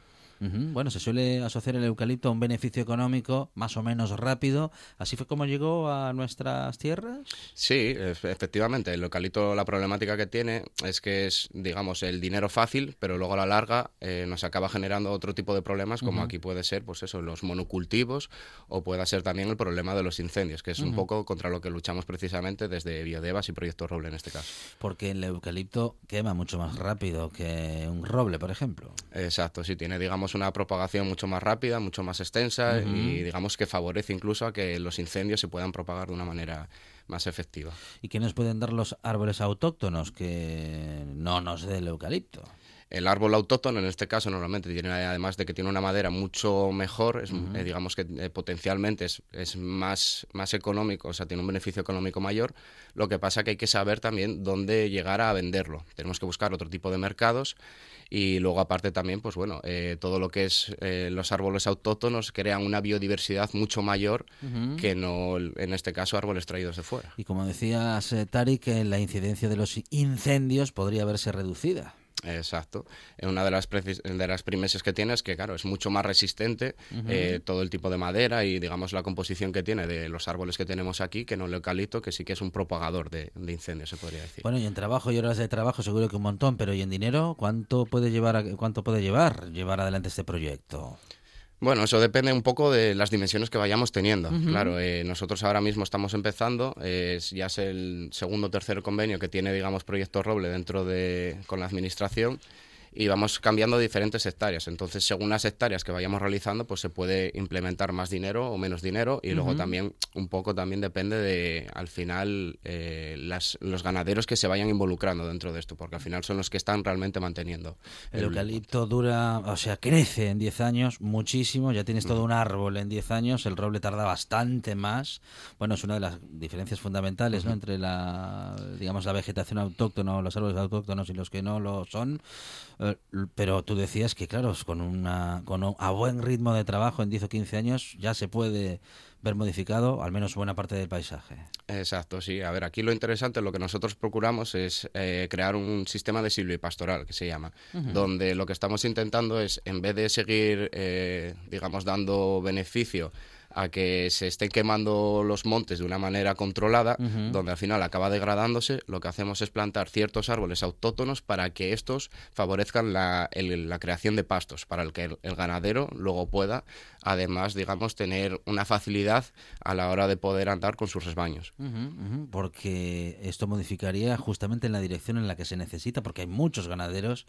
Speaker 3: Uh -huh. Bueno, se suele asociar el eucalipto a un beneficio económico más o menos rápido. ¿Así fue como llegó a nuestras tierras?
Speaker 8: Sí, efectivamente. El eucalipto, la problemática que tiene es que es, digamos, el dinero fácil, pero luego a la larga eh, nos acaba generando otro tipo de problemas, como uh -huh. aquí puede ser, pues eso, los monocultivos, o pueda ser también el problema de los incendios, que es uh -huh. un poco contra lo que luchamos precisamente desde Biodevas y Proyecto Roble en este caso.
Speaker 3: Porque el eucalipto quema mucho más rápido que un roble, por ejemplo.
Speaker 8: Exacto, sí, tiene, digamos, una propagación mucho más rápida, mucho más extensa uh -huh. y digamos que favorece incluso a que los incendios se puedan propagar de una manera más efectiva.
Speaker 3: ¿Y qué nos pueden dar los árboles autóctonos que no nos dé el eucalipto?
Speaker 8: El árbol autóctono, en este caso, normalmente tiene, además de que tiene una madera mucho mejor, es, uh -huh. eh, digamos que eh, potencialmente es, es, más, más económico, o sea, tiene un beneficio económico mayor. Lo que pasa que hay que saber también dónde llegar a venderlo. Tenemos que buscar otro tipo de mercados y luego aparte también, pues bueno, eh, todo lo que es eh, los árboles autóctonos crean una biodiversidad mucho mayor uh -huh. que no, en este caso, árboles traídos de fuera.
Speaker 3: Y como decías, eh, Tari, que la incidencia de los incendios podría verse reducida.
Speaker 8: Exacto. Eh, Una de las, de las primeses que tiene es que, claro, es mucho más resistente eh, todo el tipo de madera y, digamos, la composición que tiene de los árboles que tenemos aquí, que no el eucalipto, que sí que es un propagador de, de incendios, se podría decir.
Speaker 3: Bueno, y en trabajo y horas de trabajo seguro que un montón, pero ¿y en dinero cuánto puede llevar a- cuánto puede llevar llevar adelante este proyecto?
Speaker 8: Bueno, eso depende un poco de las dimensiones que vayamos teniendo. Claro, eh, nosotros ahora mismo estamos empezando, eh, ya es el segundo o tercer convenio que tiene, digamos, Proyecto Roble dentro de con la administración y vamos cambiando diferentes hectáreas. Entonces, según las hectáreas que vayamos realizando, pues se puede implementar más dinero o menos dinero y luego también un poco también depende de, al final, eh, las, los ganaderos que se vayan involucrando dentro de esto, porque al final son los que están realmente manteniendo.
Speaker 3: El eucalipto dura, o sea, crece en 10 años muchísimo, ya tienes todo un árbol en 10 años, el roble tarda bastante más. Bueno, es una de las diferencias fundamentales, ¿no? Entre la, digamos, la vegetación autóctona o los árboles autóctonos y los que no lo son. Eh, Pero tú decías que, claro, con una con un- a buen ritmo de trabajo en 10 o 15 años ya se puede ver modificado al menos buena parte del paisaje.
Speaker 8: Exacto, sí. A ver, aquí lo interesante, lo que nosotros procuramos es eh, crear un sistema de silvipastoral, que se llama, donde lo que estamos intentando es, en vez de seguir, eh, digamos, dando beneficio a que se estén quemando los montes de una manera controlada, donde al final acaba degradándose, lo que hacemos es plantar ciertos árboles autóctonos para que estos favorezcan la, el- la creación de pastos, para el que el, el ganadero luego pueda, además, digamos, tener una facilidad a la hora de poder andar con sus
Speaker 3: ujú, porque esto modificaría justamente en la dirección en la que se necesita, porque hay muchos ganaderos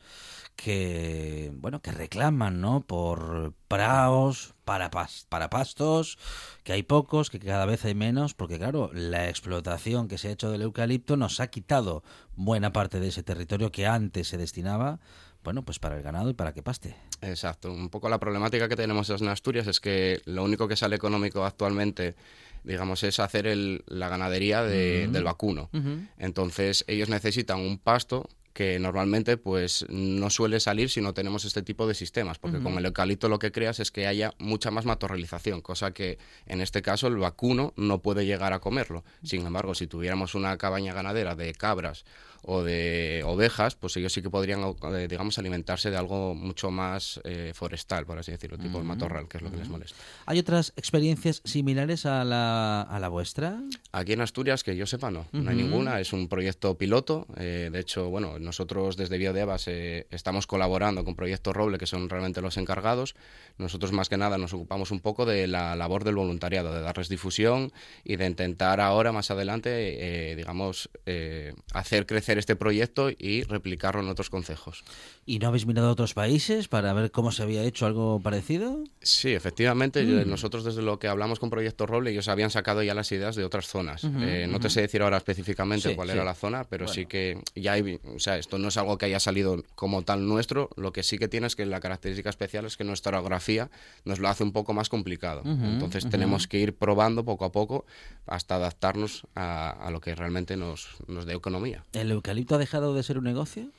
Speaker 3: que, bueno, que reclaman, ¿no? Por praos, para, pas- para pastos, que hay pocos, que cada vez hay menos, porque claro, la explotación que se ha hecho del eucalipto nos ha quitado buena parte de ese territorio que antes se destinaba, bueno, pues para el ganado y para que paste.
Speaker 8: Exacto. Un poco la problemática que tenemos en Asturias es que lo único que sale económico actualmente, digamos, es hacer el- la ganadería de- del vacuno. Entonces, ellos necesitan un pasto que normalmente pues no suele salir si no tenemos este tipo de sistemas, porque con el eucalipto lo que creas es que haya mucha más matorralización, cosa que en este caso el vacuno no puede llegar a comerlo. Sin embargo, si tuviéramos una cabaña ganadera de cabras o de ovejas, pues ellos sí que podrían, eh, digamos, alimentarse de algo mucho más eh, forestal, por así decirlo, tipo el matorral, que es lo que les molesta.
Speaker 3: ¿Hay otras experiencias similares a la, a la vuestra?
Speaker 8: Aquí en Asturias, que yo sepa, no, no hay ninguna. Es un proyecto piloto. eh, de hecho, bueno, nosotros desde Biodevas eh, estamos colaborando con Proyecto Roble, que son realmente los encargados. Nosotros, más que nada, nos ocupamos un poco de la labor del voluntariado, de darles difusión y de intentar ahora, más adelante, eh, digamos, eh, hacer crecer este proyecto y replicarlo en otros concejos.
Speaker 3: ¿Y no habéis mirado a otros países para ver cómo se había hecho algo parecido?
Speaker 8: Sí, efectivamente. yo- Nosotros desde lo que hablamos con Proyecto Roble, ellos habían sacado ya las ideas de otras zonas. Eh, no te sé decir ahora específicamente
Speaker 3: Sí,
Speaker 8: cuál
Speaker 3: sí.
Speaker 8: era la zona, pero sí que ya hay, o sea, esto no es algo que haya salido como tal nuestro. Lo que sí que tiene es que la característica especial es que nuestra orografía nos lo hace un poco más complicado. Entonces tenemos que ir probando poco a poco hasta adaptarnos a, a lo que realmente nos, nos dé economía.
Speaker 3: ¿El eucalipto ha dejado de ser un negocio?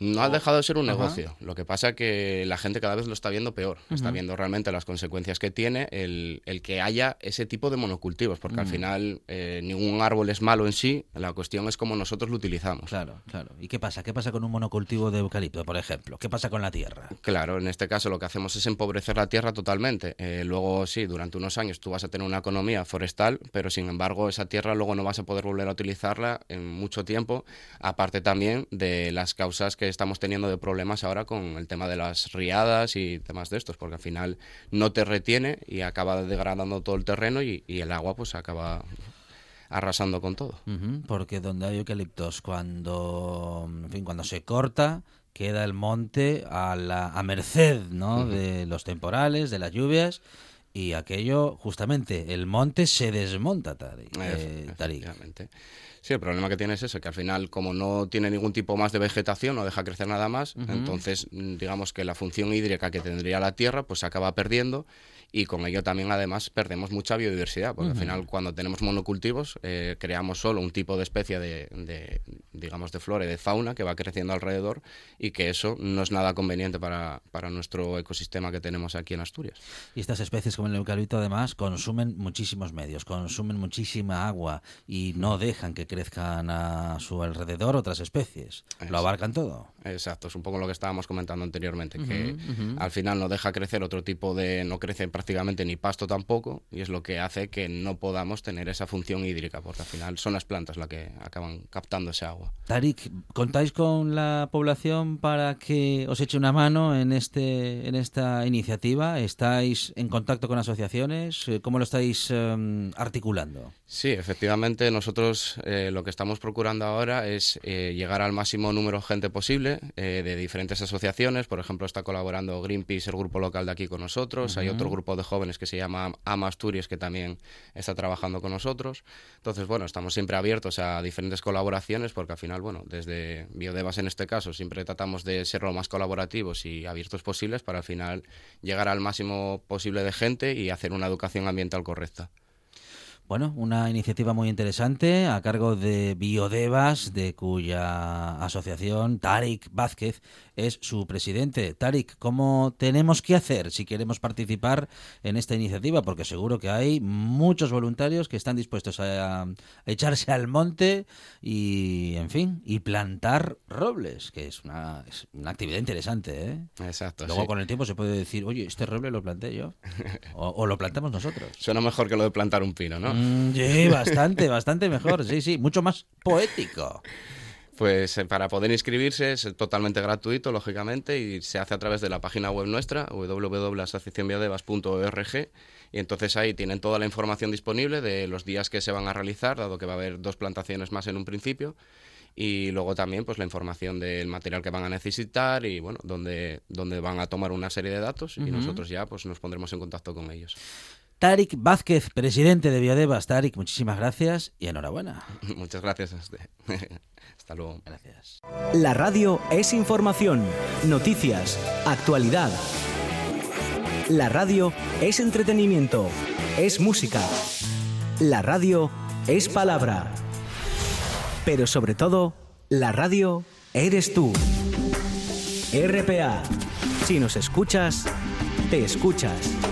Speaker 8: No ha dejado de ser un negocio. Lo que pasa que la gente cada vez lo está viendo peor. Está viendo realmente las consecuencias que tiene el, el que haya ese tipo de monocultivos, porque al final eh, ningún árbol es malo en sí. La cuestión es cómo nosotros lo utilizamos.
Speaker 3: Claro, claro. ¿Y qué pasa? ¿Qué pasa con un monocultivo de eucalipto, por ejemplo? ¿Qué pasa con la tierra?
Speaker 8: Claro, en este caso lo que hacemos es empobrecer la tierra totalmente. Eh, luego sí, durante unos años tú vas a tener una economía forestal, pero sin embargo esa tierra luego no vas a poder volver a utilizarla en mucho tiempo, aparte también de las causas que estamos teniendo de problemas ahora con el tema de las riadas y temas de estos, porque al final no te retiene y acaba degradando todo el terreno y, y el agua pues acaba arrasando con todo.
Speaker 3: Porque donde hay eucaliptos, cuando, en fin, cuando se corta, queda el monte a, la, a merced ¿no? de los temporales, de las lluvias, y aquello, justamente, el monte se desmonta, Tari, eh, Tarik.
Speaker 8: Sí, el problema que tiene es eso, que al final, como no tiene ningún tipo más de vegetación, no deja crecer nada más, entonces mm, digamos que la función hídrica que tendría la tierra, pues se acaba perdiendo y con ello también además perdemos mucha biodiversidad, porque al final cuando tenemos monocultivos eh, creamos solo un tipo de especie de, de, digamos, de flora y de fauna que va creciendo alrededor y que eso no es nada conveniente para, para nuestro ecosistema que tenemos aquí en Asturias.
Speaker 3: Y estas especies como el eucalipto además consumen muchísimos medios, consumen muchísima agua y no dejan que crezcan a su alrededor otras especies. Lo abarcan todo.
Speaker 8: Exacto, es un poco lo que estábamos comentando anteriormente, que al final no deja crecer otro tipo de, no crece prácticamente ni pasto tampoco, y es lo que hace que no podamos tener esa función hídrica, porque al final son las plantas las que acaban captando ese agua.
Speaker 3: Tarik, ¿contáis con la población para que os eche una mano en este en esta iniciativa? ¿Estáis en contacto con asociaciones? Eh, ¿Cómo lo estáis em, articulando?
Speaker 8: Sí, efectivamente, nosotros eh, lo que estamos procurando ahora es eh, llegar al máximo número de gente posible eh, de diferentes asociaciones. Por ejemplo, está colaborando Greenpeace, el grupo local de aquí con nosotros. Hay otro grupo de jóvenes que se llama Ama Asturias que también está trabajando con nosotros. Entonces, bueno, estamos siempre abiertos a diferentes colaboraciones porque al final, bueno, desde Biodevas en este caso siempre tratamos de ser lo más colaborativos y abiertos posibles para al final llegar al máximo posible de gente y hacer una educación ambiental correcta.
Speaker 3: Bueno, una iniciativa muy interesante a cargo de Biodevas, de cuya asociación Tarik Vázquez es su presidente. Tarik, ¿cómo tenemos que hacer si queremos participar en esta iniciativa? Porque seguro que hay muchos voluntarios que están dispuestos a, a echarse al monte y, en fin, y plantar robles, que es una, es una actividad interesante, ¿eh?
Speaker 8: Exacto.
Speaker 3: Luego
Speaker 8: sí.
Speaker 3: con el tiempo se puede decir, oye, este roble lo planté yo. O, o lo plantamos nosotros.
Speaker 8: Suena mejor que lo de plantar un pino, ¿no?
Speaker 3: Mm, sí, bastante, bastante mejor. Sí, sí, mucho más poético.
Speaker 8: Pues eh, para poder inscribirse es totalmente gratuito, lógicamente, y se hace a través de la página web nuestra, www.asociacionbiodevas.org, y entonces ahí tienen toda la información disponible de los días que se van a realizar, dado que va a haber dos plantaciones más en un principio, y luego también pues la información del material que van a necesitar y bueno, donde, donde van a tomar una serie de datos, y nosotros ya pues nos pondremos en contacto con ellos.
Speaker 3: Tarik Vázquez, presidente de Biodevas. Tarik, muchísimas gracias y enhorabuena.
Speaker 8: Muchas gracias. Hasta luego.
Speaker 3: Gracias.
Speaker 1: La radio es información, noticias, actualidad. La radio es entretenimiento, es música. La radio es palabra. Pero sobre todo, la radio eres tú. RPA. Si nos escuchas, te escuchas.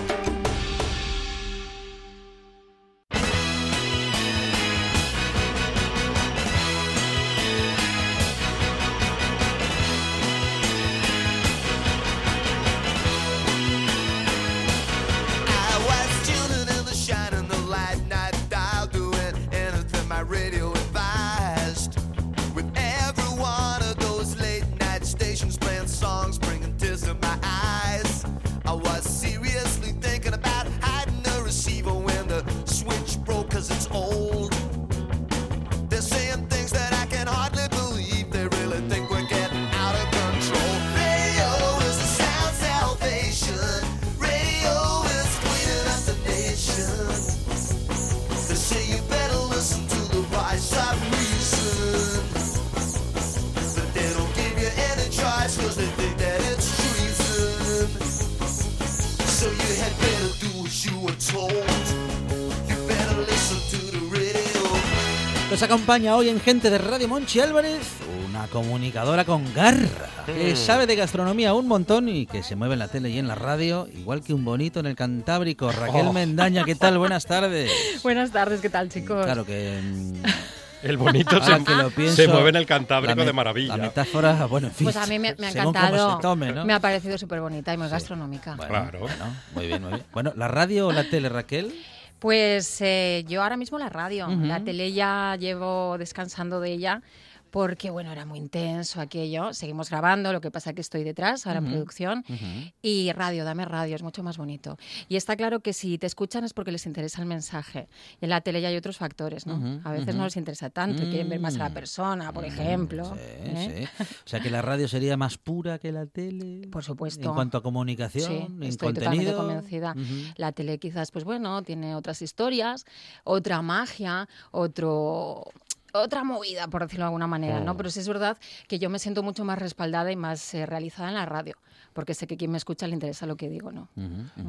Speaker 3: Nos acompaña hoy en Gente de Radio Monchi Álvarez, una comunicadora con garra, que sabe de gastronomía un montón y que se mueve en la tele y en la radio, igual que un bonito en el Cantábrico. Raquel
Speaker 4: Oh.
Speaker 3: Mendaña, ¿qué tal? Buenas tardes.
Speaker 9: Buenas tardes, ¿qué tal, chicos?
Speaker 3: Claro que... mm,
Speaker 4: El bonito se,
Speaker 3: que lo pienso,
Speaker 4: se mueve en el Cantábrico
Speaker 3: me-
Speaker 4: de maravilla.
Speaker 3: La metáfora, bueno, en fin.
Speaker 9: Pues a mí me, me ha encantado.
Speaker 3: se tome, ¿no?
Speaker 9: Me ha parecido súper bonita y muy gastronómica.
Speaker 3: Bueno,
Speaker 4: Claro.
Speaker 3: bueno, muy bien, muy bien. Bueno, ¿la radio o la tele, Raquel?
Speaker 9: Pues eh, yo ahora mismo la radio. La tele ya llevo descansando de ella porque, bueno, era muy intenso aquello. Seguimos grabando, lo que pasa que estoy detrás, ahora en producción. Y radio, dame radio, es mucho más bonito. Y está claro que si te escuchan es porque les interesa el mensaje. Y en la tele ya hay otros factores, ¿no? A veces no les interesa tanto y quieren ver más a la
Speaker 3: Mm.
Speaker 9: persona, por ejemplo.
Speaker 3: Sí,
Speaker 9: ¿eh?
Speaker 3: sí. O sea que la radio sería más pura que la tele.
Speaker 9: Por supuesto.
Speaker 3: En cuanto a comunicación,
Speaker 9: Sí,
Speaker 3: en
Speaker 9: estoy totalmente
Speaker 3: contenido.
Speaker 9: convencida.
Speaker 3: Ujú.
Speaker 9: La tele quizás, pues bueno, tiene otras historias, otra magia, otro otra movida, por decirlo de alguna manera,
Speaker 4: Mm.
Speaker 9: ¿no? Pero sí es verdad que yo me siento mucho más respaldada y más eh, realizada en la radio, porque sé que quien me escucha le interesa lo que digo, ¿no?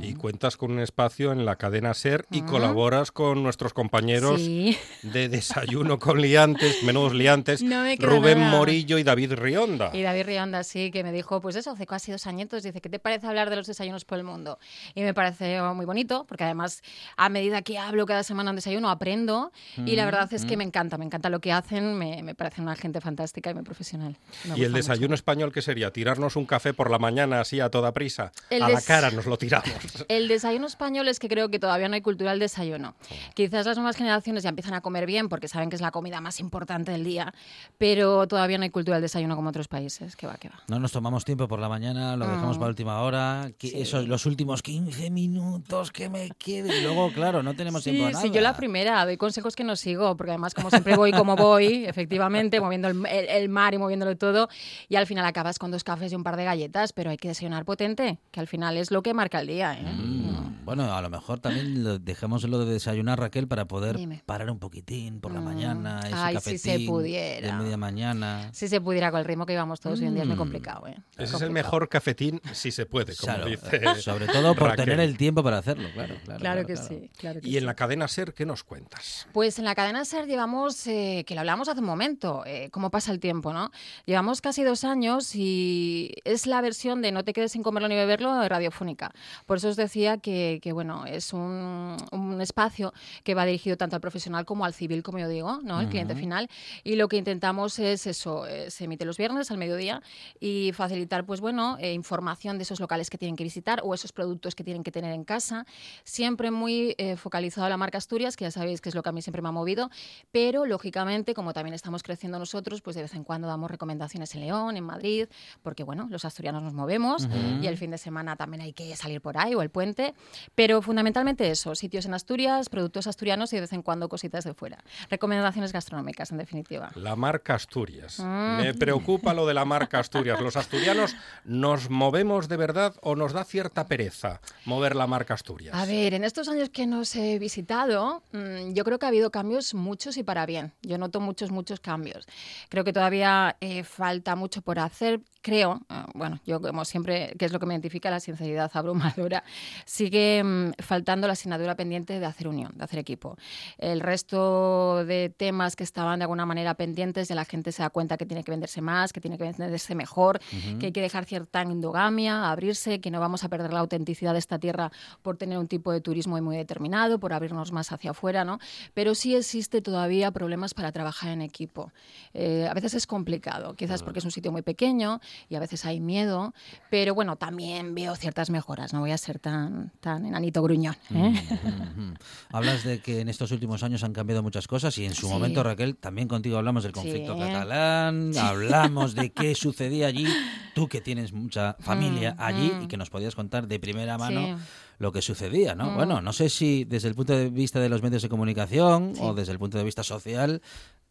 Speaker 4: Y cuentas con un espacio en la cadena SER y
Speaker 9: Mm.
Speaker 4: colaboras con nuestros compañeros
Speaker 9: Sí.
Speaker 4: de Desayuno con Liantes, Menudos Liantes,
Speaker 9: No me
Speaker 4: Rubén
Speaker 9: nada.
Speaker 4: Morillo y David Rionda.
Speaker 9: Y David Rionda, sí, que me dijo, pues eso, hace casi dos añitos, dice, ¿qué te parece hablar de los desayunos por el mundo? Y me parece muy bonito, porque además, a medida que hablo cada semana en desayuno, aprendo, y la verdad es que me encanta, me encanta lo que hacen, me, me parece una gente fantástica y muy profesional. Me
Speaker 4: ¿Y el desayuno español qué sería? ¿Tirarnos un café por la mañana así a toda prisa?
Speaker 9: El
Speaker 4: a la cara nos lo tiramos.
Speaker 9: El desayuno español es que creo que todavía no hay cultura del desayuno. Quizás las nuevas generaciones ya empiezan a comer bien porque saben que es la comida más importante del día, pero todavía no hay cultura del desayuno como otros países. Que va, que va.
Speaker 3: No nos tomamos tiempo por la mañana, lo dejamos
Speaker 9: Mm.
Speaker 3: para última hora, que esos, los últimos 15 minutos que me queden. Y luego, claro, no tenemos tiempo a
Speaker 9: Sí,
Speaker 3: nada.
Speaker 9: sí, yo la primera, doy consejos que no sigo, porque además como siempre voy como voy, efectivamente, moviendo el, el- el mar y moviéndolo todo, y al final acabas con dos cafés y un par de galletas, pero hay que desayunar potente, que al final es lo que marca el día. ¿eh?
Speaker 3: Mm, Bueno, a lo mejor también lo- dejemos lo de desayunar, Raquel, para poder
Speaker 9: Dime.
Speaker 3: parar un poquitín por la
Speaker 9: Mm.
Speaker 3: mañana, ese
Speaker 9: Ay, si se pudiera.
Speaker 3: de media mañana.
Speaker 9: Si se pudiera con el ritmo que íbamos todos hoy en día es muy
Speaker 3: Mm.
Speaker 9: complicado. ¿eh?
Speaker 4: Ese es el mejor cafetín si se puede, como
Speaker 3: Claro,
Speaker 4: dice.
Speaker 3: sobre todo por
Speaker 4: Raquel.
Speaker 3: tener el tiempo para hacerlo, claro. Claro,
Speaker 9: Claro que sí, claro que
Speaker 4: Y en la cadena SER, ¿qué nos cuentas?
Speaker 9: Pues en la cadena SER llevamos, eh, que lo hablamos hace un momento, eh, cómo pasa el tiempo, ¿no? Llevamos casi dos años y es la versión de No te quedes sin comerlo ni beberlo radiofónica. Por eso os decía que, que, bueno, es un, un espacio que va dirigido tanto al profesional como al civil, como yo digo, ¿no? El cliente final. Y lo que intentamos es eso, eh, se emite los viernes al mediodía y facilitar, pues bueno, eh, información de esos locales que tienen que visitar o esos productos que tienen que tener en casa. Siempre muy eh, focalizado a la marca Asturias, que ya sabéis que es lo que a mí siempre me ha movido, pero lógicamente, como también estamos creciendo nosotros, pues de vez en cuando damos recomendaciones en León, en Madrid, porque bueno, los asturianos nos movemos
Speaker 10: Ujú.
Speaker 9: y el fin de semana también hay que salir por ahí o el puente, pero fundamentalmente eso, sitios en Asturias, productos asturianos y de vez en cuando cositas de fuera. Recomendaciones gastronómicas, en definitiva.
Speaker 4: La marca Asturias.
Speaker 9: Mm.
Speaker 4: Me preocupa lo de la marca Asturias. ¿Los asturianos nos movemos de verdad o nos da cierta pereza mover la marca Asturias?
Speaker 9: A ver, en estos años que nos he visitado, mm, yo creo que ha habido cambios muchos y para bien. Yo noto muchos, muchos cambios. Creo que todavía eh, falta mucho por hacer. Creo, eh, bueno, yo como siempre, que es lo que me identifica la sinceridad abrumadora, sigue mm, faltando la asignatura pendiente de hacer unión, de hacer equipo. El resto de temas que estaban de alguna manera pendientes, ya la gente se da cuenta que tiene que venderse más, que tiene que venderse mejor, que hay que dejar cierta endogamia, abrirse, que no vamos a perder la autenticidad de esta tierra por tener un tipo de turismo muy determinado, por abrirnos más hacia afuera, ¿no? Pero sí existe todavía problemas para trabajar en equipo. Eh, a veces es complicado, quizás porque es un sitio muy pequeño y a veces hay miedo, pero bueno, también veo ciertas mejoras, no voy a ser tan, tan enanito gruñón. ¿eh?
Speaker 3: Ujú. Hablas de que en estos últimos años han cambiado muchas cosas y en su
Speaker 9: Sí.
Speaker 3: momento, Raquel, también contigo hablamos del conflicto
Speaker 9: Sí.
Speaker 3: catalán, hablamos de qué sucedía allí, tú que tienes mucha familia
Speaker 9: Mm,
Speaker 3: allí
Speaker 9: mm.
Speaker 3: y que nos podías contar de primera mano
Speaker 9: Sí.
Speaker 3: lo que sucedía, ¿no?
Speaker 9: Mm.
Speaker 3: Bueno, no sé si desde el punto de vista de los medios de comunicación
Speaker 9: Sí.
Speaker 3: o desde el punto de vista social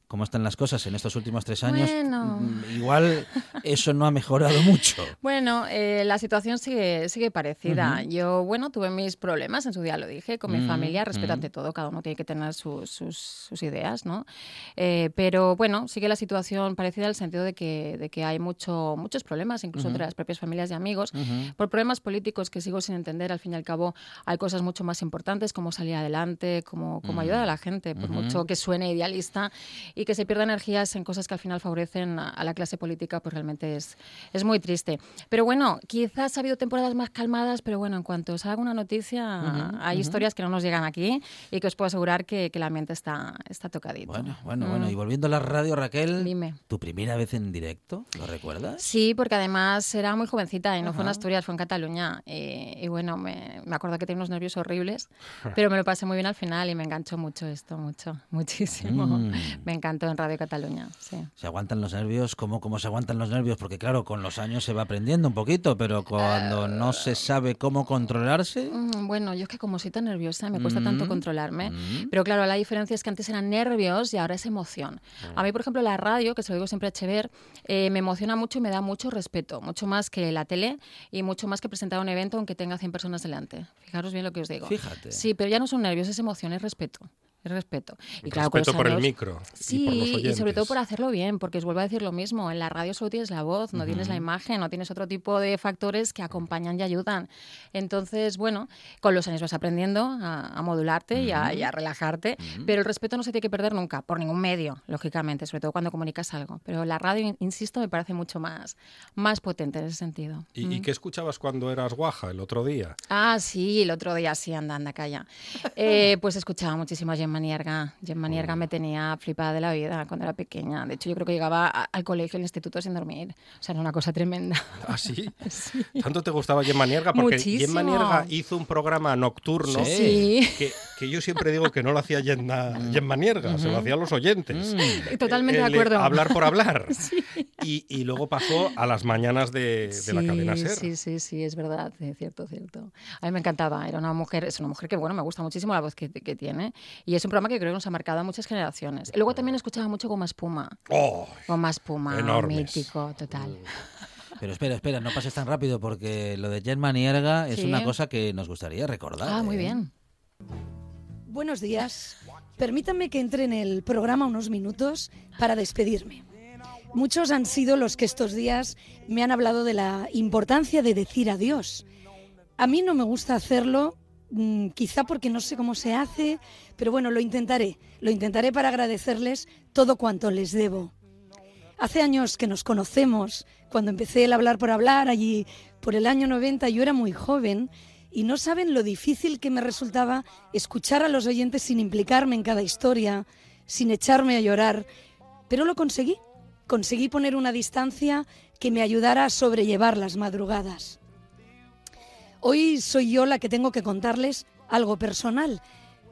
Speaker 3: cómo están las cosas en estos últimos tres años.
Speaker 9: Bueno.
Speaker 3: Mm, Igual eso no ha mejorado mucho.
Speaker 9: Bueno, eh, la situación sigue, sigue parecida.
Speaker 3: Ujú.
Speaker 9: Yo, bueno, tuve mis problemas, en su día lo dije, con mi
Speaker 3: Mm,
Speaker 9: familia, respeto
Speaker 3: mm.
Speaker 9: ante todo, cada uno tiene que tener sus, sus, sus ideas, ¿no? Eh, pero bueno, sigue la situación parecida en el sentido de que, de que hay mucho, muchos problemas, incluso entre las propias familias y amigos, por problemas políticos que sigo sin entender. Al fin y al cabo, hay cosas mucho más importantes, como salir adelante, como, como ayudar a la gente, por mucho que suene idealista y que se pierda energías en cosas que al final favorecen a, a la clase política, pues realmente es, es muy triste. Pero bueno, quizás ha habido temporadas más calmadas, pero bueno, en cuanto salga una noticia,
Speaker 3: Ujú,
Speaker 9: hay
Speaker 3: ujú.
Speaker 9: historias que no nos llegan aquí y que os puedo asegurar que, que el ambiente está, está tocadito.
Speaker 3: Bueno, bueno,
Speaker 9: Mm.
Speaker 3: bueno. Y volviendo a la radio, Raquel,
Speaker 9: Dime.
Speaker 3: ¿tu primera vez en directo? ¿Lo recuerdas?
Speaker 9: Sí, porque además era muy jovencita y no fue en. Asturias, fue en Cataluña. Y, y bueno, me, me acuerdo que tenía unos nervios horribles, pero me lo pasé muy bien al final y me enganchó mucho esto, mucho, muchísimo.
Speaker 3: Mm.
Speaker 9: Me encantó en Radio Cataluña, sí.
Speaker 3: ¿Se aguantan los nervios? ¿Cómo, ¿Cómo se aguantan los nervios? Porque claro, con los años se va aprendiendo un poquito, pero cuando no se sabe cómo controlarse...
Speaker 9: Mm, Bueno, yo es que como soy tan nerviosa, me cuesta tanto
Speaker 3: Mm,
Speaker 9: controlarme.
Speaker 3: mm.
Speaker 9: Pero claro, la diferencia es que antes eran nervios y ahora es emoción. A mí, por ejemplo, la radio, que se lo digo siempre a Echever, eh, me emociona mucho y me da mucho respeto, mucho más que la tele y mucho más que presentar un evento aunque tenga 100 personas delante. Fijaros bien lo que os digo.
Speaker 3: Fíjate.
Speaker 9: Sí, pero ya no son nervios, es emoción, es respeto. Es respeto. Y claro,
Speaker 4: Respeto por el micro
Speaker 9: Sí,
Speaker 4: y por los
Speaker 9: y sobre todo por hacerlo bien, porque os vuelvo a decir lo mismo, en la radio solo tienes la voz, no tienes la imagen, no tienes otro tipo de factores que acompañan y ayudan. Entonces, bueno, con los años vas aprendiendo a, a modularte y, a, y a relajarte, pero el respeto no se tiene que perder nunca, por ningún medio, lógicamente, sobre todo cuando comunicas algo. Pero la radio, in- insisto, me parece mucho más, más potente en ese sentido.
Speaker 4: ¿Y, y qué escuchabas cuando eras guaja el otro día?
Speaker 9: Ah, sí, el otro día sí, anda, anda, calla. Eh, pues escuchaba muchísimo a Gemma Nierga. Gemma Nierga me tenía flipada de la vida cuando era pequeña. De hecho, yo creo que llegaba a- al colegio, al instituto sin dormir. O sea, era una cosa tremenda.
Speaker 4: ¿Ah, sí? ¿Tanto te gustaba Gemma Nierga? Porque
Speaker 9: Muchísimo.
Speaker 4: Gemma hizo un programa nocturno
Speaker 9: Sí.
Speaker 4: que, que yo siempre digo que no lo hacía Gemma, Gemma Nierga, se lo hacían los oyentes.
Speaker 9: Totalmente de
Speaker 4: El, eh,
Speaker 9: acuerdo.
Speaker 4: Hablar por hablar. y, y luego pasó a las mañanas de, de la
Speaker 9: Sí,
Speaker 4: cadena SER.
Speaker 9: Sí, sí, sí, es verdad, sí, cierto, cierto. A mí me encantaba, era una mujer, es una mujer que, bueno, me gusta muchísimo la voz que, que tiene y es un programa que creo que nos ha marcado a muchas generaciones. Y luego también escuchaba mucho Goma Espuma.
Speaker 4: Oh,
Speaker 9: Goma Espuma,
Speaker 4: Enormes.
Speaker 9: mítico, total.
Speaker 3: Pero espera, espera, no pases tan rápido porque lo de Gemma Nierga es
Speaker 9: Sí.
Speaker 3: una cosa que nos gustaría recordar.
Speaker 9: Ah, muy
Speaker 3: ¿eh?
Speaker 9: bien.
Speaker 10: Buenos días. Permítanme que entre en el programa unos minutos para despedirme. Muchos han sido los que estos días me han hablado de la importancia de decir adiós. A mí no me gusta hacerlo, mm, quizá porque no sé cómo se hace, pero bueno, lo intentaré. Lo intentaré para agradecerles todo cuanto les debo. Hace años que nos conocemos, cuando empecé el hablar por hablar, allí por el año 90, yo era muy joven y no saben lo difícil que me resultaba escuchar a los oyentes sin implicarme en cada historia, sin echarme a llorar, pero lo conseguí. Conseguí poner una distancia que me ayudara a sobrellevar las madrugadas. Hoy soy yo la que tengo que contarles algo personal,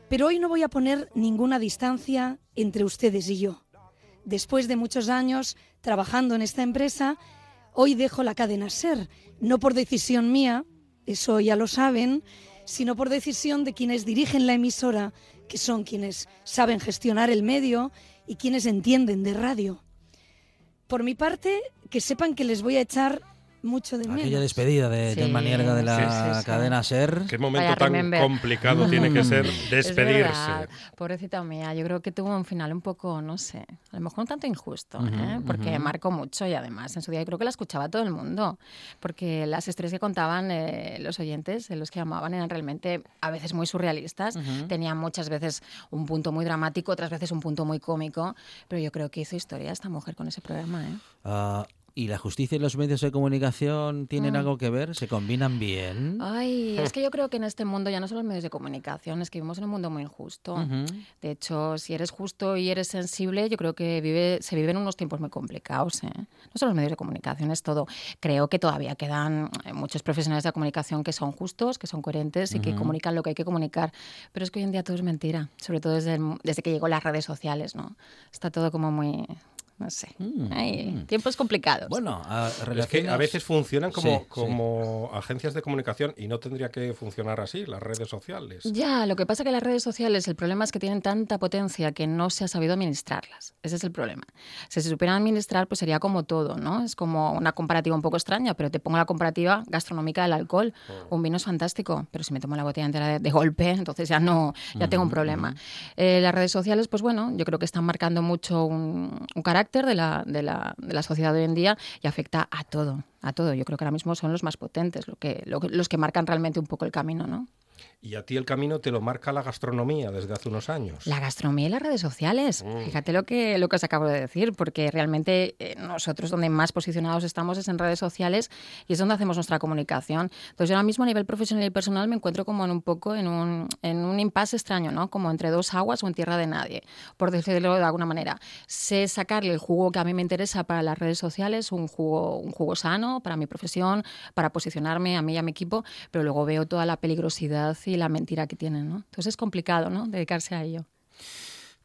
Speaker 10: pero hoy no voy a poner ninguna distancia entre ustedes y yo. Después de muchos años trabajando en esta empresa, hoy dejo la cadena Ser, no por decisión mía, eso ya lo saben, sino por decisión de quienes dirigen la emisora, que son quienes saben gestionar el medio y quienes entienden de radio. Por mi parte, que sepan que les voy a echar mucho de menos.
Speaker 3: Aquella despedida de
Speaker 9: Sí,
Speaker 3: Gemma Nierga de la
Speaker 9: sí, sí, sí.
Speaker 3: cadena SER.
Speaker 4: Qué momento
Speaker 9: Vaya
Speaker 4: tan
Speaker 9: remember.
Speaker 4: complicado tiene que ser
Speaker 9: Es
Speaker 4: despedirse.
Speaker 9: Pobrecita mía, yo creo que tuvo un final un poco, no sé, a lo mejor un tanto injusto, ¿eh? porque marcó mucho y además en su día yo creo que la escuchaba todo el mundo, porque las historias que contaban eh, los oyentes, eh, los que llamaban, eran realmente a veces muy surrealistas, tenían muchas veces un punto muy dramático, otras veces un punto muy cómico, pero yo creo que hizo historia esta mujer con ese programa. ¿eh?
Speaker 3: Ah, ¿Y la justicia y los medios de comunicación tienen
Speaker 9: Mm.
Speaker 3: algo que ver? ¿Se combinan bien?
Speaker 9: Ay, es que yo creo que en este mundo ya no son los medios de comunicación, es que vivimos en un mundo muy injusto. De hecho, si eres justo y eres sensible, yo creo que vive, se viven unos tiempos muy complicados. ¿eh? No son los medios de comunicación, es todo. Creo que todavía quedan eh, muchos profesionales de la comunicación que son justos, que son coherentes y que comunican lo que hay que comunicar. Pero es que hoy en día todo es mentira, sobre todo desde, el- desde que llegó las redes sociales. ¿no? Está todo como muy, no sé, Ay, tiempos complicados.
Speaker 3: Bueno, a,
Speaker 4: Es que a veces funcionan como,
Speaker 3: Sí, sí.
Speaker 4: como agencias de comunicación y no tendría que funcionar así, las redes sociales.
Speaker 9: Ya, lo que pasa que las redes sociales, el problema es que tienen tanta potencia que no se ha sabido administrarlas. Ese es el problema. Si se supieran administrar, pues sería como todo, ¿no? Es como una comparativa un poco extraña, pero te pongo la comparativa gastronómica del alcohol. Un vino es fantástico, pero si me tomo la botella entera de, de golpe, entonces ya no, ya tengo un problema. Eh, las redes sociales, pues bueno, yo creo que están marcando mucho un, un carácter de la, de, la, de la sociedad de hoy en día y afecta a todo, a todo. Yo creo que ahora mismo son los más potentes, lo que, lo- los que marcan realmente un poco el camino, ¿no?
Speaker 4: Y a ti el camino te lo marca la gastronomía desde hace unos años.
Speaker 9: La gastronomía y las redes sociales. Fíjate lo que, lo que os acabo de decir, porque realmente eh, nosotros donde más posicionados estamos es en redes sociales y es donde hacemos nuestra comunicación. Entonces yo ahora mismo a nivel profesional y personal me encuentro como en un poco en un, en un impasse extraño, ¿no? Como entre dos aguas o en tierra de nadie, por decirlo de alguna manera. Sé sacarle el jugo que a mí me interesa para las redes sociales, un jugo, un jugo sano para mi profesión, para posicionarme a mí y a mi equipo, pero luego veo toda la peligrosidad y la mentira que tienen, ¿no? Entonces es complicado, ¿no? Dedicarse a ello.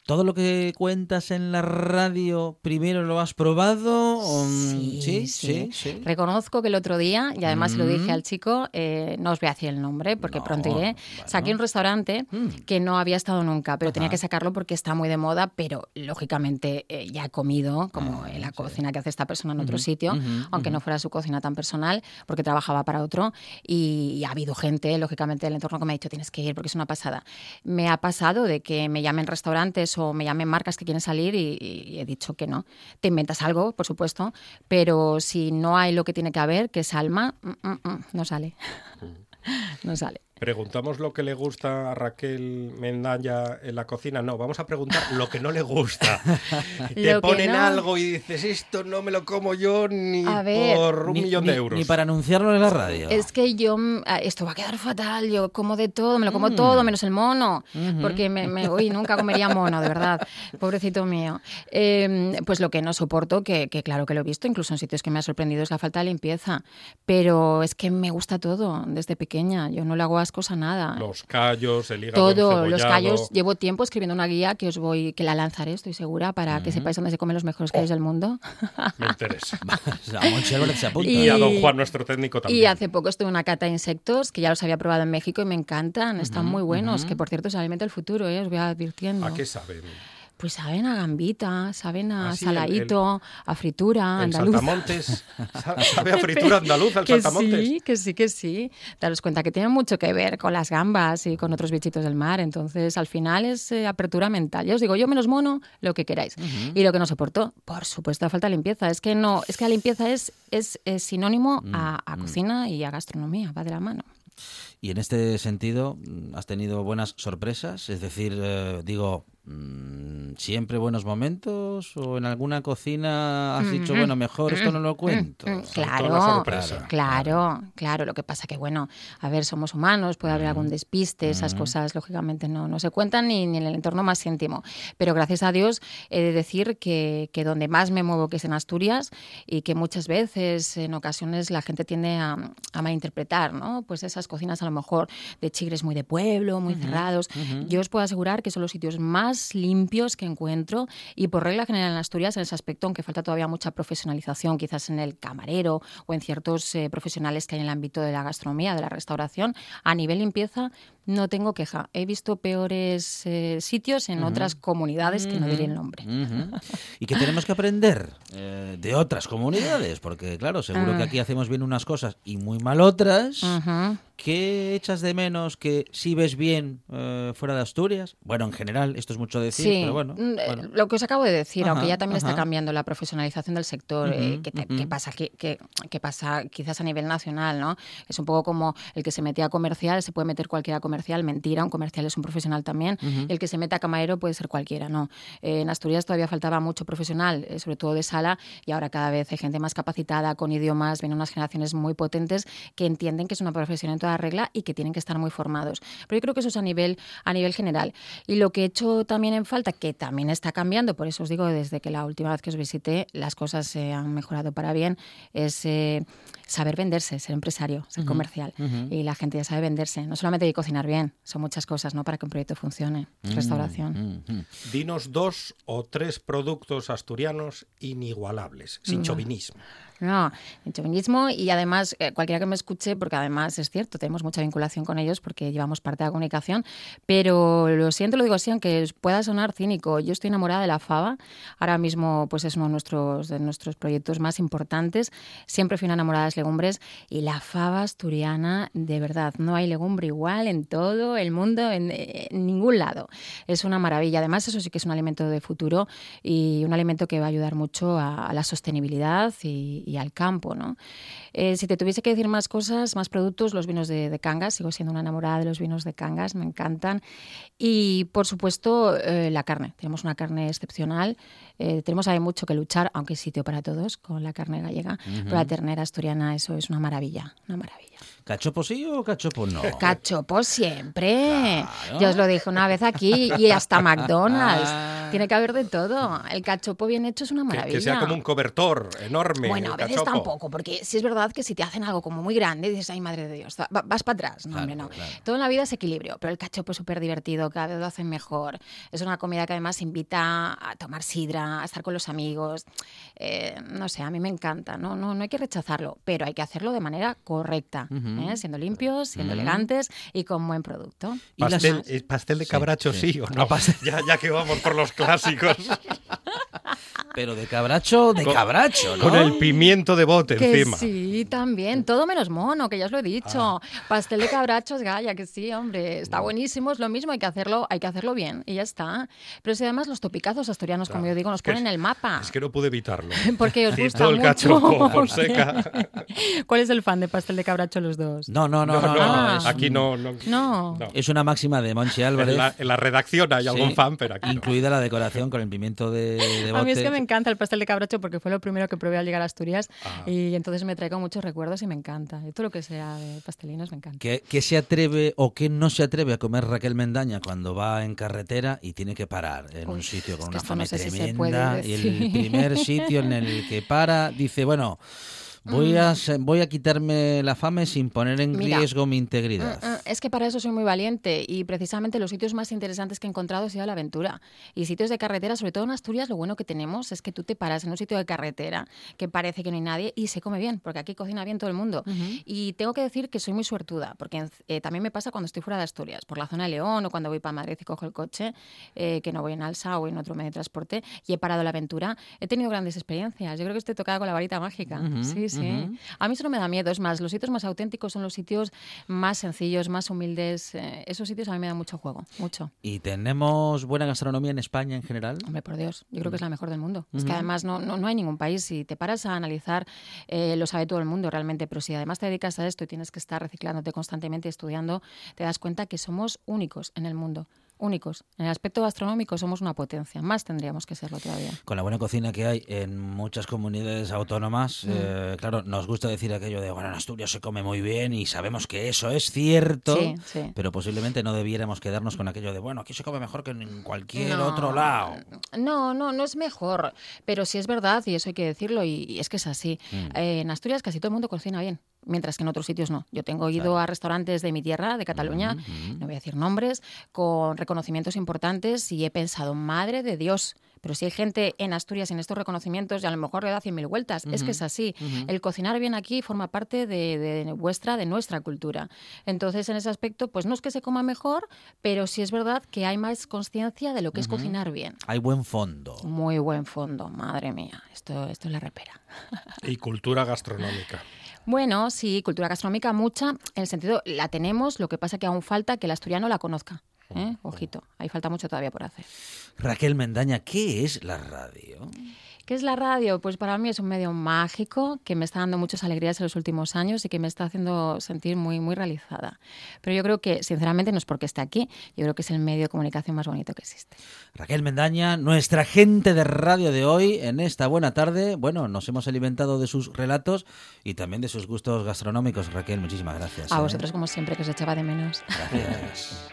Speaker 3: ¿Todo lo que cuentas en la radio primero lo has probado? o-
Speaker 9: Sí,
Speaker 3: sí,
Speaker 9: sí. Reconozco que el otro día, y además se lo dije
Speaker 3: Mm.
Speaker 9: al chico, eh, no os voy a decir el nombre porque
Speaker 3: No,
Speaker 9: pronto iré,
Speaker 3: bueno.
Speaker 9: saqué un restaurante
Speaker 3: Mm.
Speaker 9: que no había estado nunca, pero tenía que sacarlo porque está muy de moda, pero lógicamente eh, ya he comido, como
Speaker 3: Ah,
Speaker 9: en la
Speaker 3: sí.
Speaker 9: cocina que hace esta persona en otro sitio, aunque no fuera su cocina tan personal, porque trabajaba para otro, y, y ha habido gente, lógicamente, del entorno que me ha dicho, tienes que ir porque es una pasada. Me ha pasado de que me llamen restaurantes o me llamen marcas que quieren salir y, y he dicho que no. Te inventas algo, por supuesto, pero si no hay lo que tiene que haber, que es alma, mm, mm, mm, no sale. no sale.
Speaker 4: Preguntamos lo que le gusta a Raquel Mendaya en la cocina. No, vamos a preguntar lo que no le gusta. Te
Speaker 9: Lo
Speaker 4: ponen
Speaker 9: no-
Speaker 4: algo y dices, esto no me lo como yo ni
Speaker 9: A ver,
Speaker 4: por un
Speaker 3: Ni-
Speaker 4: millón
Speaker 3: ni-
Speaker 4: de euros.
Speaker 3: Ni para anunciarlo en la radio.
Speaker 9: Es que yo, mm, esto va a quedar fatal, yo como de todo, me lo como
Speaker 3: Mm.
Speaker 9: todo, menos el mono, porque me, me- uy, nunca comería mono, de verdad, pobrecito mío. Eh, pues lo que no soporto, que, que claro que lo he visto, incluso en sitios que me ha sorprendido, es la falta de limpieza, pero es que me gusta todo desde pequeña, yo no le hago a nada.
Speaker 4: Los callos, el hígado
Speaker 9: Todo, los callos. Llevo tiempo escribiendo una guía que os voy, que la lanzaré, estoy segura, para que sepáis dónde se comen los mejores callos del mundo.
Speaker 4: Me interesa.
Speaker 3: Se apunta.
Speaker 4: Y a don Juan, nuestro técnico también.
Speaker 9: Y hace poco estuve en una cata de insectos que ya los había probado en México y me encantan, están muy buenos, que por cierto es el alimento del futuro, ¿eh? os voy advirtiendo.
Speaker 4: ¿A qué saben?
Speaker 9: Pues saben a gambita, saben a
Speaker 4: Ah, sí, el-
Speaker 9: saladito, a fritura,
Speaker 4: El
Speaker 9: andaluz.
Speaker 4: saltamontes. Sa- ¿Sabe a fritura andaluza el
Speaker 9: que
Speaker 4: saltamontes?
Speaker 9: sí, que sí, que sí. Daros cuenta que tiene mucho que ver con las gambas y con otros bichitos del mar. Entonces, al final es eh, apertura mental. Ya os digo, yo menos mono, lo que queráis. Y lo que no soporto, por supuesto, falta de limpieza. Es que no, es que la limpieza es, es, es sinónimo a, a cocina y a gastronomía, va de la mano.
Speaker 3: Y en este sentido, mm, ¿has tenido buenas sorpresas? Es decir, eh, digo, mm, ¿siempre buenos momentos? ¿O en alguna cocina has dicho,
Speaker 9: Ujú.
Speaker 3: bueno, mejor esto no lo cuento?
Speaker 9: Mm,
Speaker 4: Saltó
Speaker 9: Claro, claro, claro. Lo que pasa que, bueno, a ver, somos humanos, puede haber algún despiste, esas cosas lógicamente no, no se cuentan ni, ni en el entorno más íntimo. Pero gracias a Dios he de decir que, que donde más me muevo que es en Asturias y que muchas veces, en ocasiones, la gente tiende a, a malinterpretar, ¿no? Pues esas cocinas a lo mejor de chigres muy de pueblo, muy cerrados. Yo os puedo asegurar que son los sitios más limpios que encuentro y por regla general en Asturias, en ese aspecto, aunque falta todavía mucha profesionalización, quizás en el camarero o en ciertos eh, profesionales que hay en el ámbito de la gastronomía, de la restauración, a nivel limpieza no tengo queja. He visto peores eh, sitios en otras comunidades que no diré el nombre.
Speaker 3: Ujú. ¿Y qué tenemos que aprender eh, de otras comunidades? Porque, claro, seguro
Speaker 9: Ah.
Speaker 3: que aquí hacemos bien unas cosas y muy mal otras. ¿Qué echas de menos que si ves bien eh, fuera de Asturias? Bueno, en general, esto es mucho decir,
Speaker 9: Sí,
Speaker 3: pero bueno.
Speaker 9: mm, eh,
Speaker 3: bueno.
Speaker 9: lo que os acabo de decir,
Speaker 3: Ajá,
Speaker 9: aunque ya también está
Speaker 3: ajá.
Speaker 9: cambiando la profesionalización del sector, eh, que, te- que pasa, que, que- que pasa quizás a nivel nacional, ¿no? Es un poco como el que se metía a comercial, se puede meter cualquiera a comercial, mentira, un comercial es un profesional también, y el que se mete a camarero puede ser cualquiera, ¿no? Eh, en Asturias todavía faltaba mucho profesional, eh, sobre todo de sala, y ahora cada vez hay gente más capacitada, con idiomas, vienen unas generaciones muy potentes que entienden que es una profesión en toda regla y que tienen que estar muy formados. Pero yo creo que eso es a nivel, a nivel general. Y lo que he hecho también en falta, que también está cambiando, por eso os digo, desde que la última vez que os visité, las cosas se han mejorado para bien, es eh, saber venderse, ser empresario, ser comercial. Y la gente ya sabe venderse. No solamente hay que bien, son muchas cosas ¿no? para que un proyecto funcione. Restauración.
Speaker 3: Mm, mm.
Speaker 4: Dinos dos o tres productos asturianos inigualables, sin chauvinismo.
Speaker 9: No, el chauvinismo y además eh, cualquiera que me escuche, porque además es cierto, tenemos mucha vinculación con ellos porque llevamos parte de la comunicación, pero lo siento, lo digo así, aunque pueda sonar cínico, yo estoy enamorada de la fava, ahora mismo pues es uno de nuestros, de nuestros proyectos más importantes, siempre fui una enamorada de las legumbres y la fava asturiana, de verdad, no hay legumbre igual en todo el mundo, en, en ningún lado, es una maravilla, además eso sí que es un alimento de futuro y un alimento que va a ayudar mucho a, a la sostenibilidad y, y al campo, ¿no? Eh, si te tuviese que decir más cosas, más productos, los vinos de, de Cangas, sigo siendo una enamorada de los vinos de Cangas, me encantan. Y por supuesto, eh, la carne. Tenemos una carne excepcional. Eh, tenemos ahí mucho que luchar, aunque hay sitio para todos con la carne gallega. Pero la ternera asturiana, eso es una maravilla, una maravilla.
Speaker 3: ¿Cachopo sí o cachopo no?
Speaker 9: Cachopo siempre.
Speaker 3: Claro.
Speaker 9: Yo os lo dije una vez aquí y hasta McDonald's.
Speaker 3: Ah.
Speaker 9: Tiene que haber de todo. El cachopo bien hecho es una maravilla.
Speaker 4: que sea como un cobertor enorme.
Speaker 9: Bueno, a veces
Speaker 4: cachopo.
Speaker 9: tampoco, porque si es verdad que si te hacen algo como muy grande, dices, ay, madre de Dios, va- vas para atrás. No, hombre, no. Todo en la vida es equilibrio, pero el cachopo es súper divertido, cada vez lo hacen mejor. Es una comida que además invita a tomar sidra, a estar con los amigos. Eh, no sé, a mí me encanta, ¿no? No, no hay que rechazarlo, pero hay que hacerlo de manera correcta, ¿eh? siendo limpios, siendo elegantes y con buen producto.
Speaker 4: Pastel, pastel de cabracho sí, o no. Ya, ya que vamos por los clásicos.
Speaker 3: Pero de cabracho, de
Speaker 4: Con-
Speaker 3: cabracho, ¿no?
Speaker 4: Con el pimiento de bote
Speaker 9: Que
Speaker 4: encima.
Speaker 9: sí, también. Todo menos mono, que ya os lo he dicho. Pastel de cabrachos, Gaya, que sí, hombre. Está buenísimo, es lo mismo, hay que hacerlo, hay que hacerlo bien y ya está. Pero si además los topicazos asturianos, como yo digo, nos ponen
Speaker 4: es-
Speaker 9: el mapa.
Speaker 4: Es que no pude evitarlo.
Speaker 9: Porque os
Speaker 4: Sí,
Speaker 9: gusta
Speaker 4: todo el
Speaker 9: mucho.
Speaker 4: cachopo, Fonseca.
Speaker 9: ¿Cuál es el fan de pastel de cabracho los dos?
Speaker 3: No, no, no,
Speaker 4: No,
Speaker 3: no.
Speaker 4: no,
Speaker 3: no, es
Speaker 4: aquí no, no.
Speaker 9: No.
Speaker 3: Es una máxima de Monchi Álvarez.
Speaker 4: En la, en la redacción hay algún fan, pero aquí no.
Speaker 3: Incluida la decoración con el pimiento de, de bote.
Speaker 9: A mí es que me encanta el pastel de cabracho porque fue lo primero que probé al llegar a Asturias
Speaker 4: Ah.
Speaker 9: y entonces me trae con muchos recuerdos y me encanta. Y todo lo que sea de pastelinos me encanta.
Speaker 3: ¿Qué, qué se atreve o qué no se atreve a comer Raquel Mendaña cuando va en carretera y tiene que parar en un sitio con
Speaker 9: es que
Speaker 3: una
Speaker 9: sé se
Speaker 3: tremenda? y el primer sitio en el que para dice, bueno, voy
Speaker 9: Mm.
Speaker 3: a, voy a quitarme la fame sin poner en
Speaker 9: Mira,
Speaker 3: riesgo mi integridad.
Speaker 9: Mm, mm, Es que para eso soy muy valiente y precisamente los sitios más interesantes que he encontrado ha sido la aventura. Y sitios de carretera, sobre todo en Asturias, lo bueno que tenemos es que tú te paras en un sitio de carretera que parece que no hay nadie y se come bien, porque aquí cocina bien todo el mundo. Y tengo que decir que soy muy suertuda, porque eh, también me pasa cuando estoy fuera de Asturias, por la zona de León o cuando voy para Madrid y cojo el coche, eh, que no voy en alza o en otro medio de transporte, y he parado la aventura. He tenido grandes experiencias. Yo creo que estoy tocada con la varita mágica.
Speaker 3: Ujú,
Speaker 9: sí, sí.
Speaker 3: Ujú.
Speaker 9: A mí eso no me da miedo. Es más, los sitios más auténticos son los sitios más sencillos, más humildes. eh, esos sitios a mí me dan mucho juego, mucho.
Speaker 3: ¿Y tenemos buena gastronomía en España en general?
Speaker 9: Hombre, por Dios, yo creo que es la mejor del mundo. Es que además no, no, no hay ningún país, si te paras a analizar, eh, lo sabe todo el mundo realmente, pero si además te dedicas a esto y tienes que estar reciclándote constantemente y estudiando, te das cuenta que somos únicos en el mundo. Únicos. En el aspecto gastronómico somos una potencia. Más tendríamos que serlo todavía.
Speaker 3: Con la buena cocina que hay en muchas comunidades autónomas,
Speaker 9: Mm.
Speaker 3: eh, claro, nos gusta decir aquello de, bueno, en Asturias se come muy bien y sabemos que eso es cierto,
Speaker 9: Sí, sí.
Speaker 3: pero posiblemente no debiéramos quedarnos con aquello de, bueno, aquí se come mejor que en cualquier
Speaker 9: No.
Speaker 3: otro lado.
Speaker 9: No, no, no es mejor, pero sí es verdad y eso hay que decirlo y, y es que es así.
Speaker 3: Mm.
Speaker 9: Eh, en Asturias casi todo el mundo cocina bien, mientras que en otros sitios no. Yo tengo ido a restaurantes de mi tierra, de Cataluña, no voy a decir nombres, con reconocimientos importantes y he pensado, madre de Dios. Pero si hay gente en Asturias en estos reconocimientos y a lo mejor le da cien mil vueltas, es que es así. El cocinar bien aquí forma parte de, de vuestra, de nuestra cultura. Entonces, en ese aspecto, pues no es que se coma mejor, pero sí es verdad que hay más conciencia de lo que es cocinar bien.
Speaker 3: Hay buen fondo.
Speaker 9: Muy buen fondo, madre mía. Esto, esto es la repera.
Speaker 4: Y cultura gastronómica.
Speaker 9: Bueno, sí, cultura gastronómica mucha, en el sentido, la tenemos, lo que pasa que aún falta que el asturiano la conozca. ¿eh? Ojito, ahí falta mucho todavía por hacer.
Speaker 3: Raquel Mendaña, ¿qué es la radio?
Speaker 9: ¿Qué es la radio? Pues para mí es un medio mágico que me está dando muchas alegrías en los últimos años y que me está haciendo sentir muy, muy realizada. Pero yo creo que, sinceramente, no es porque esté aquí, yo creo que es el medio de comunicación más bonito que existe.
Speaker 3: Raquel Mendaña, nuestra gente de radio de hoy, en esta buena tarde. Bueno, nos hemos alimentado de sus relatos y también de sus gustos gastronómicos. Raquel, muchísimas gracias.
Speaker 9: A
Speaker 3: ¿eh?
Speaker 9: vosotros, como siempre, que os echaba de menos.
Speaker 3: Gracias.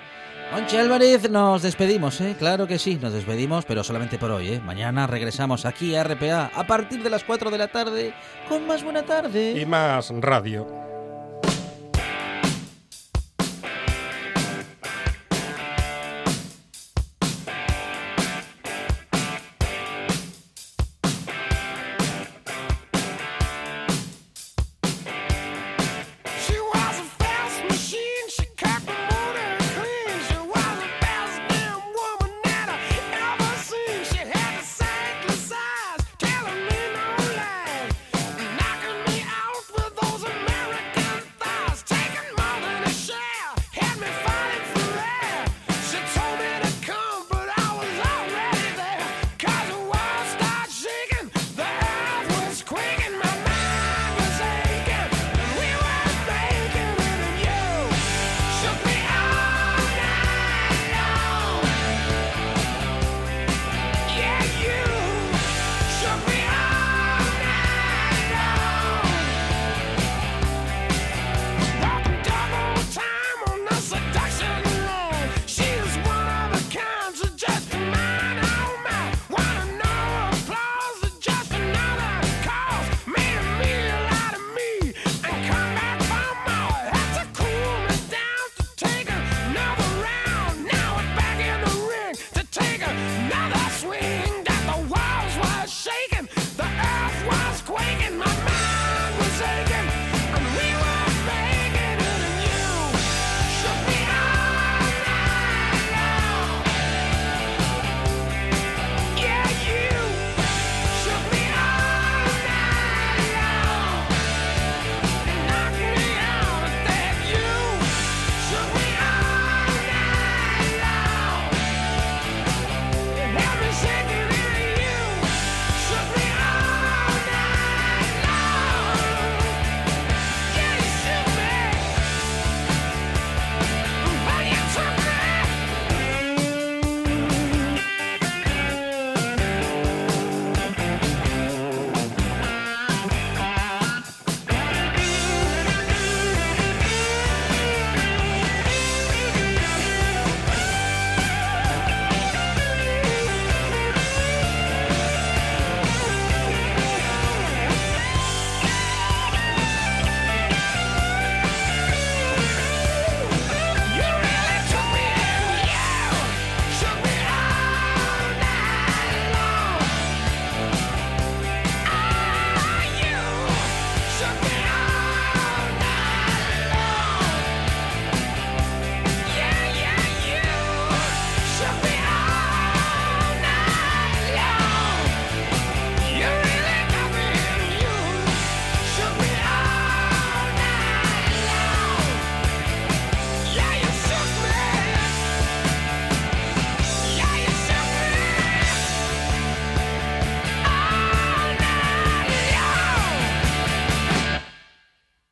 Speaker 3: Monchi Álvarez, nos despedimos, ¿eh? Claro que sí, nos despedimos, pero solamente por hoy, ¿eh? Mañana regresamos aquí a RPA a partir de las 4 de la tarde con más buena tarde.
Speaker 4: Y más radio.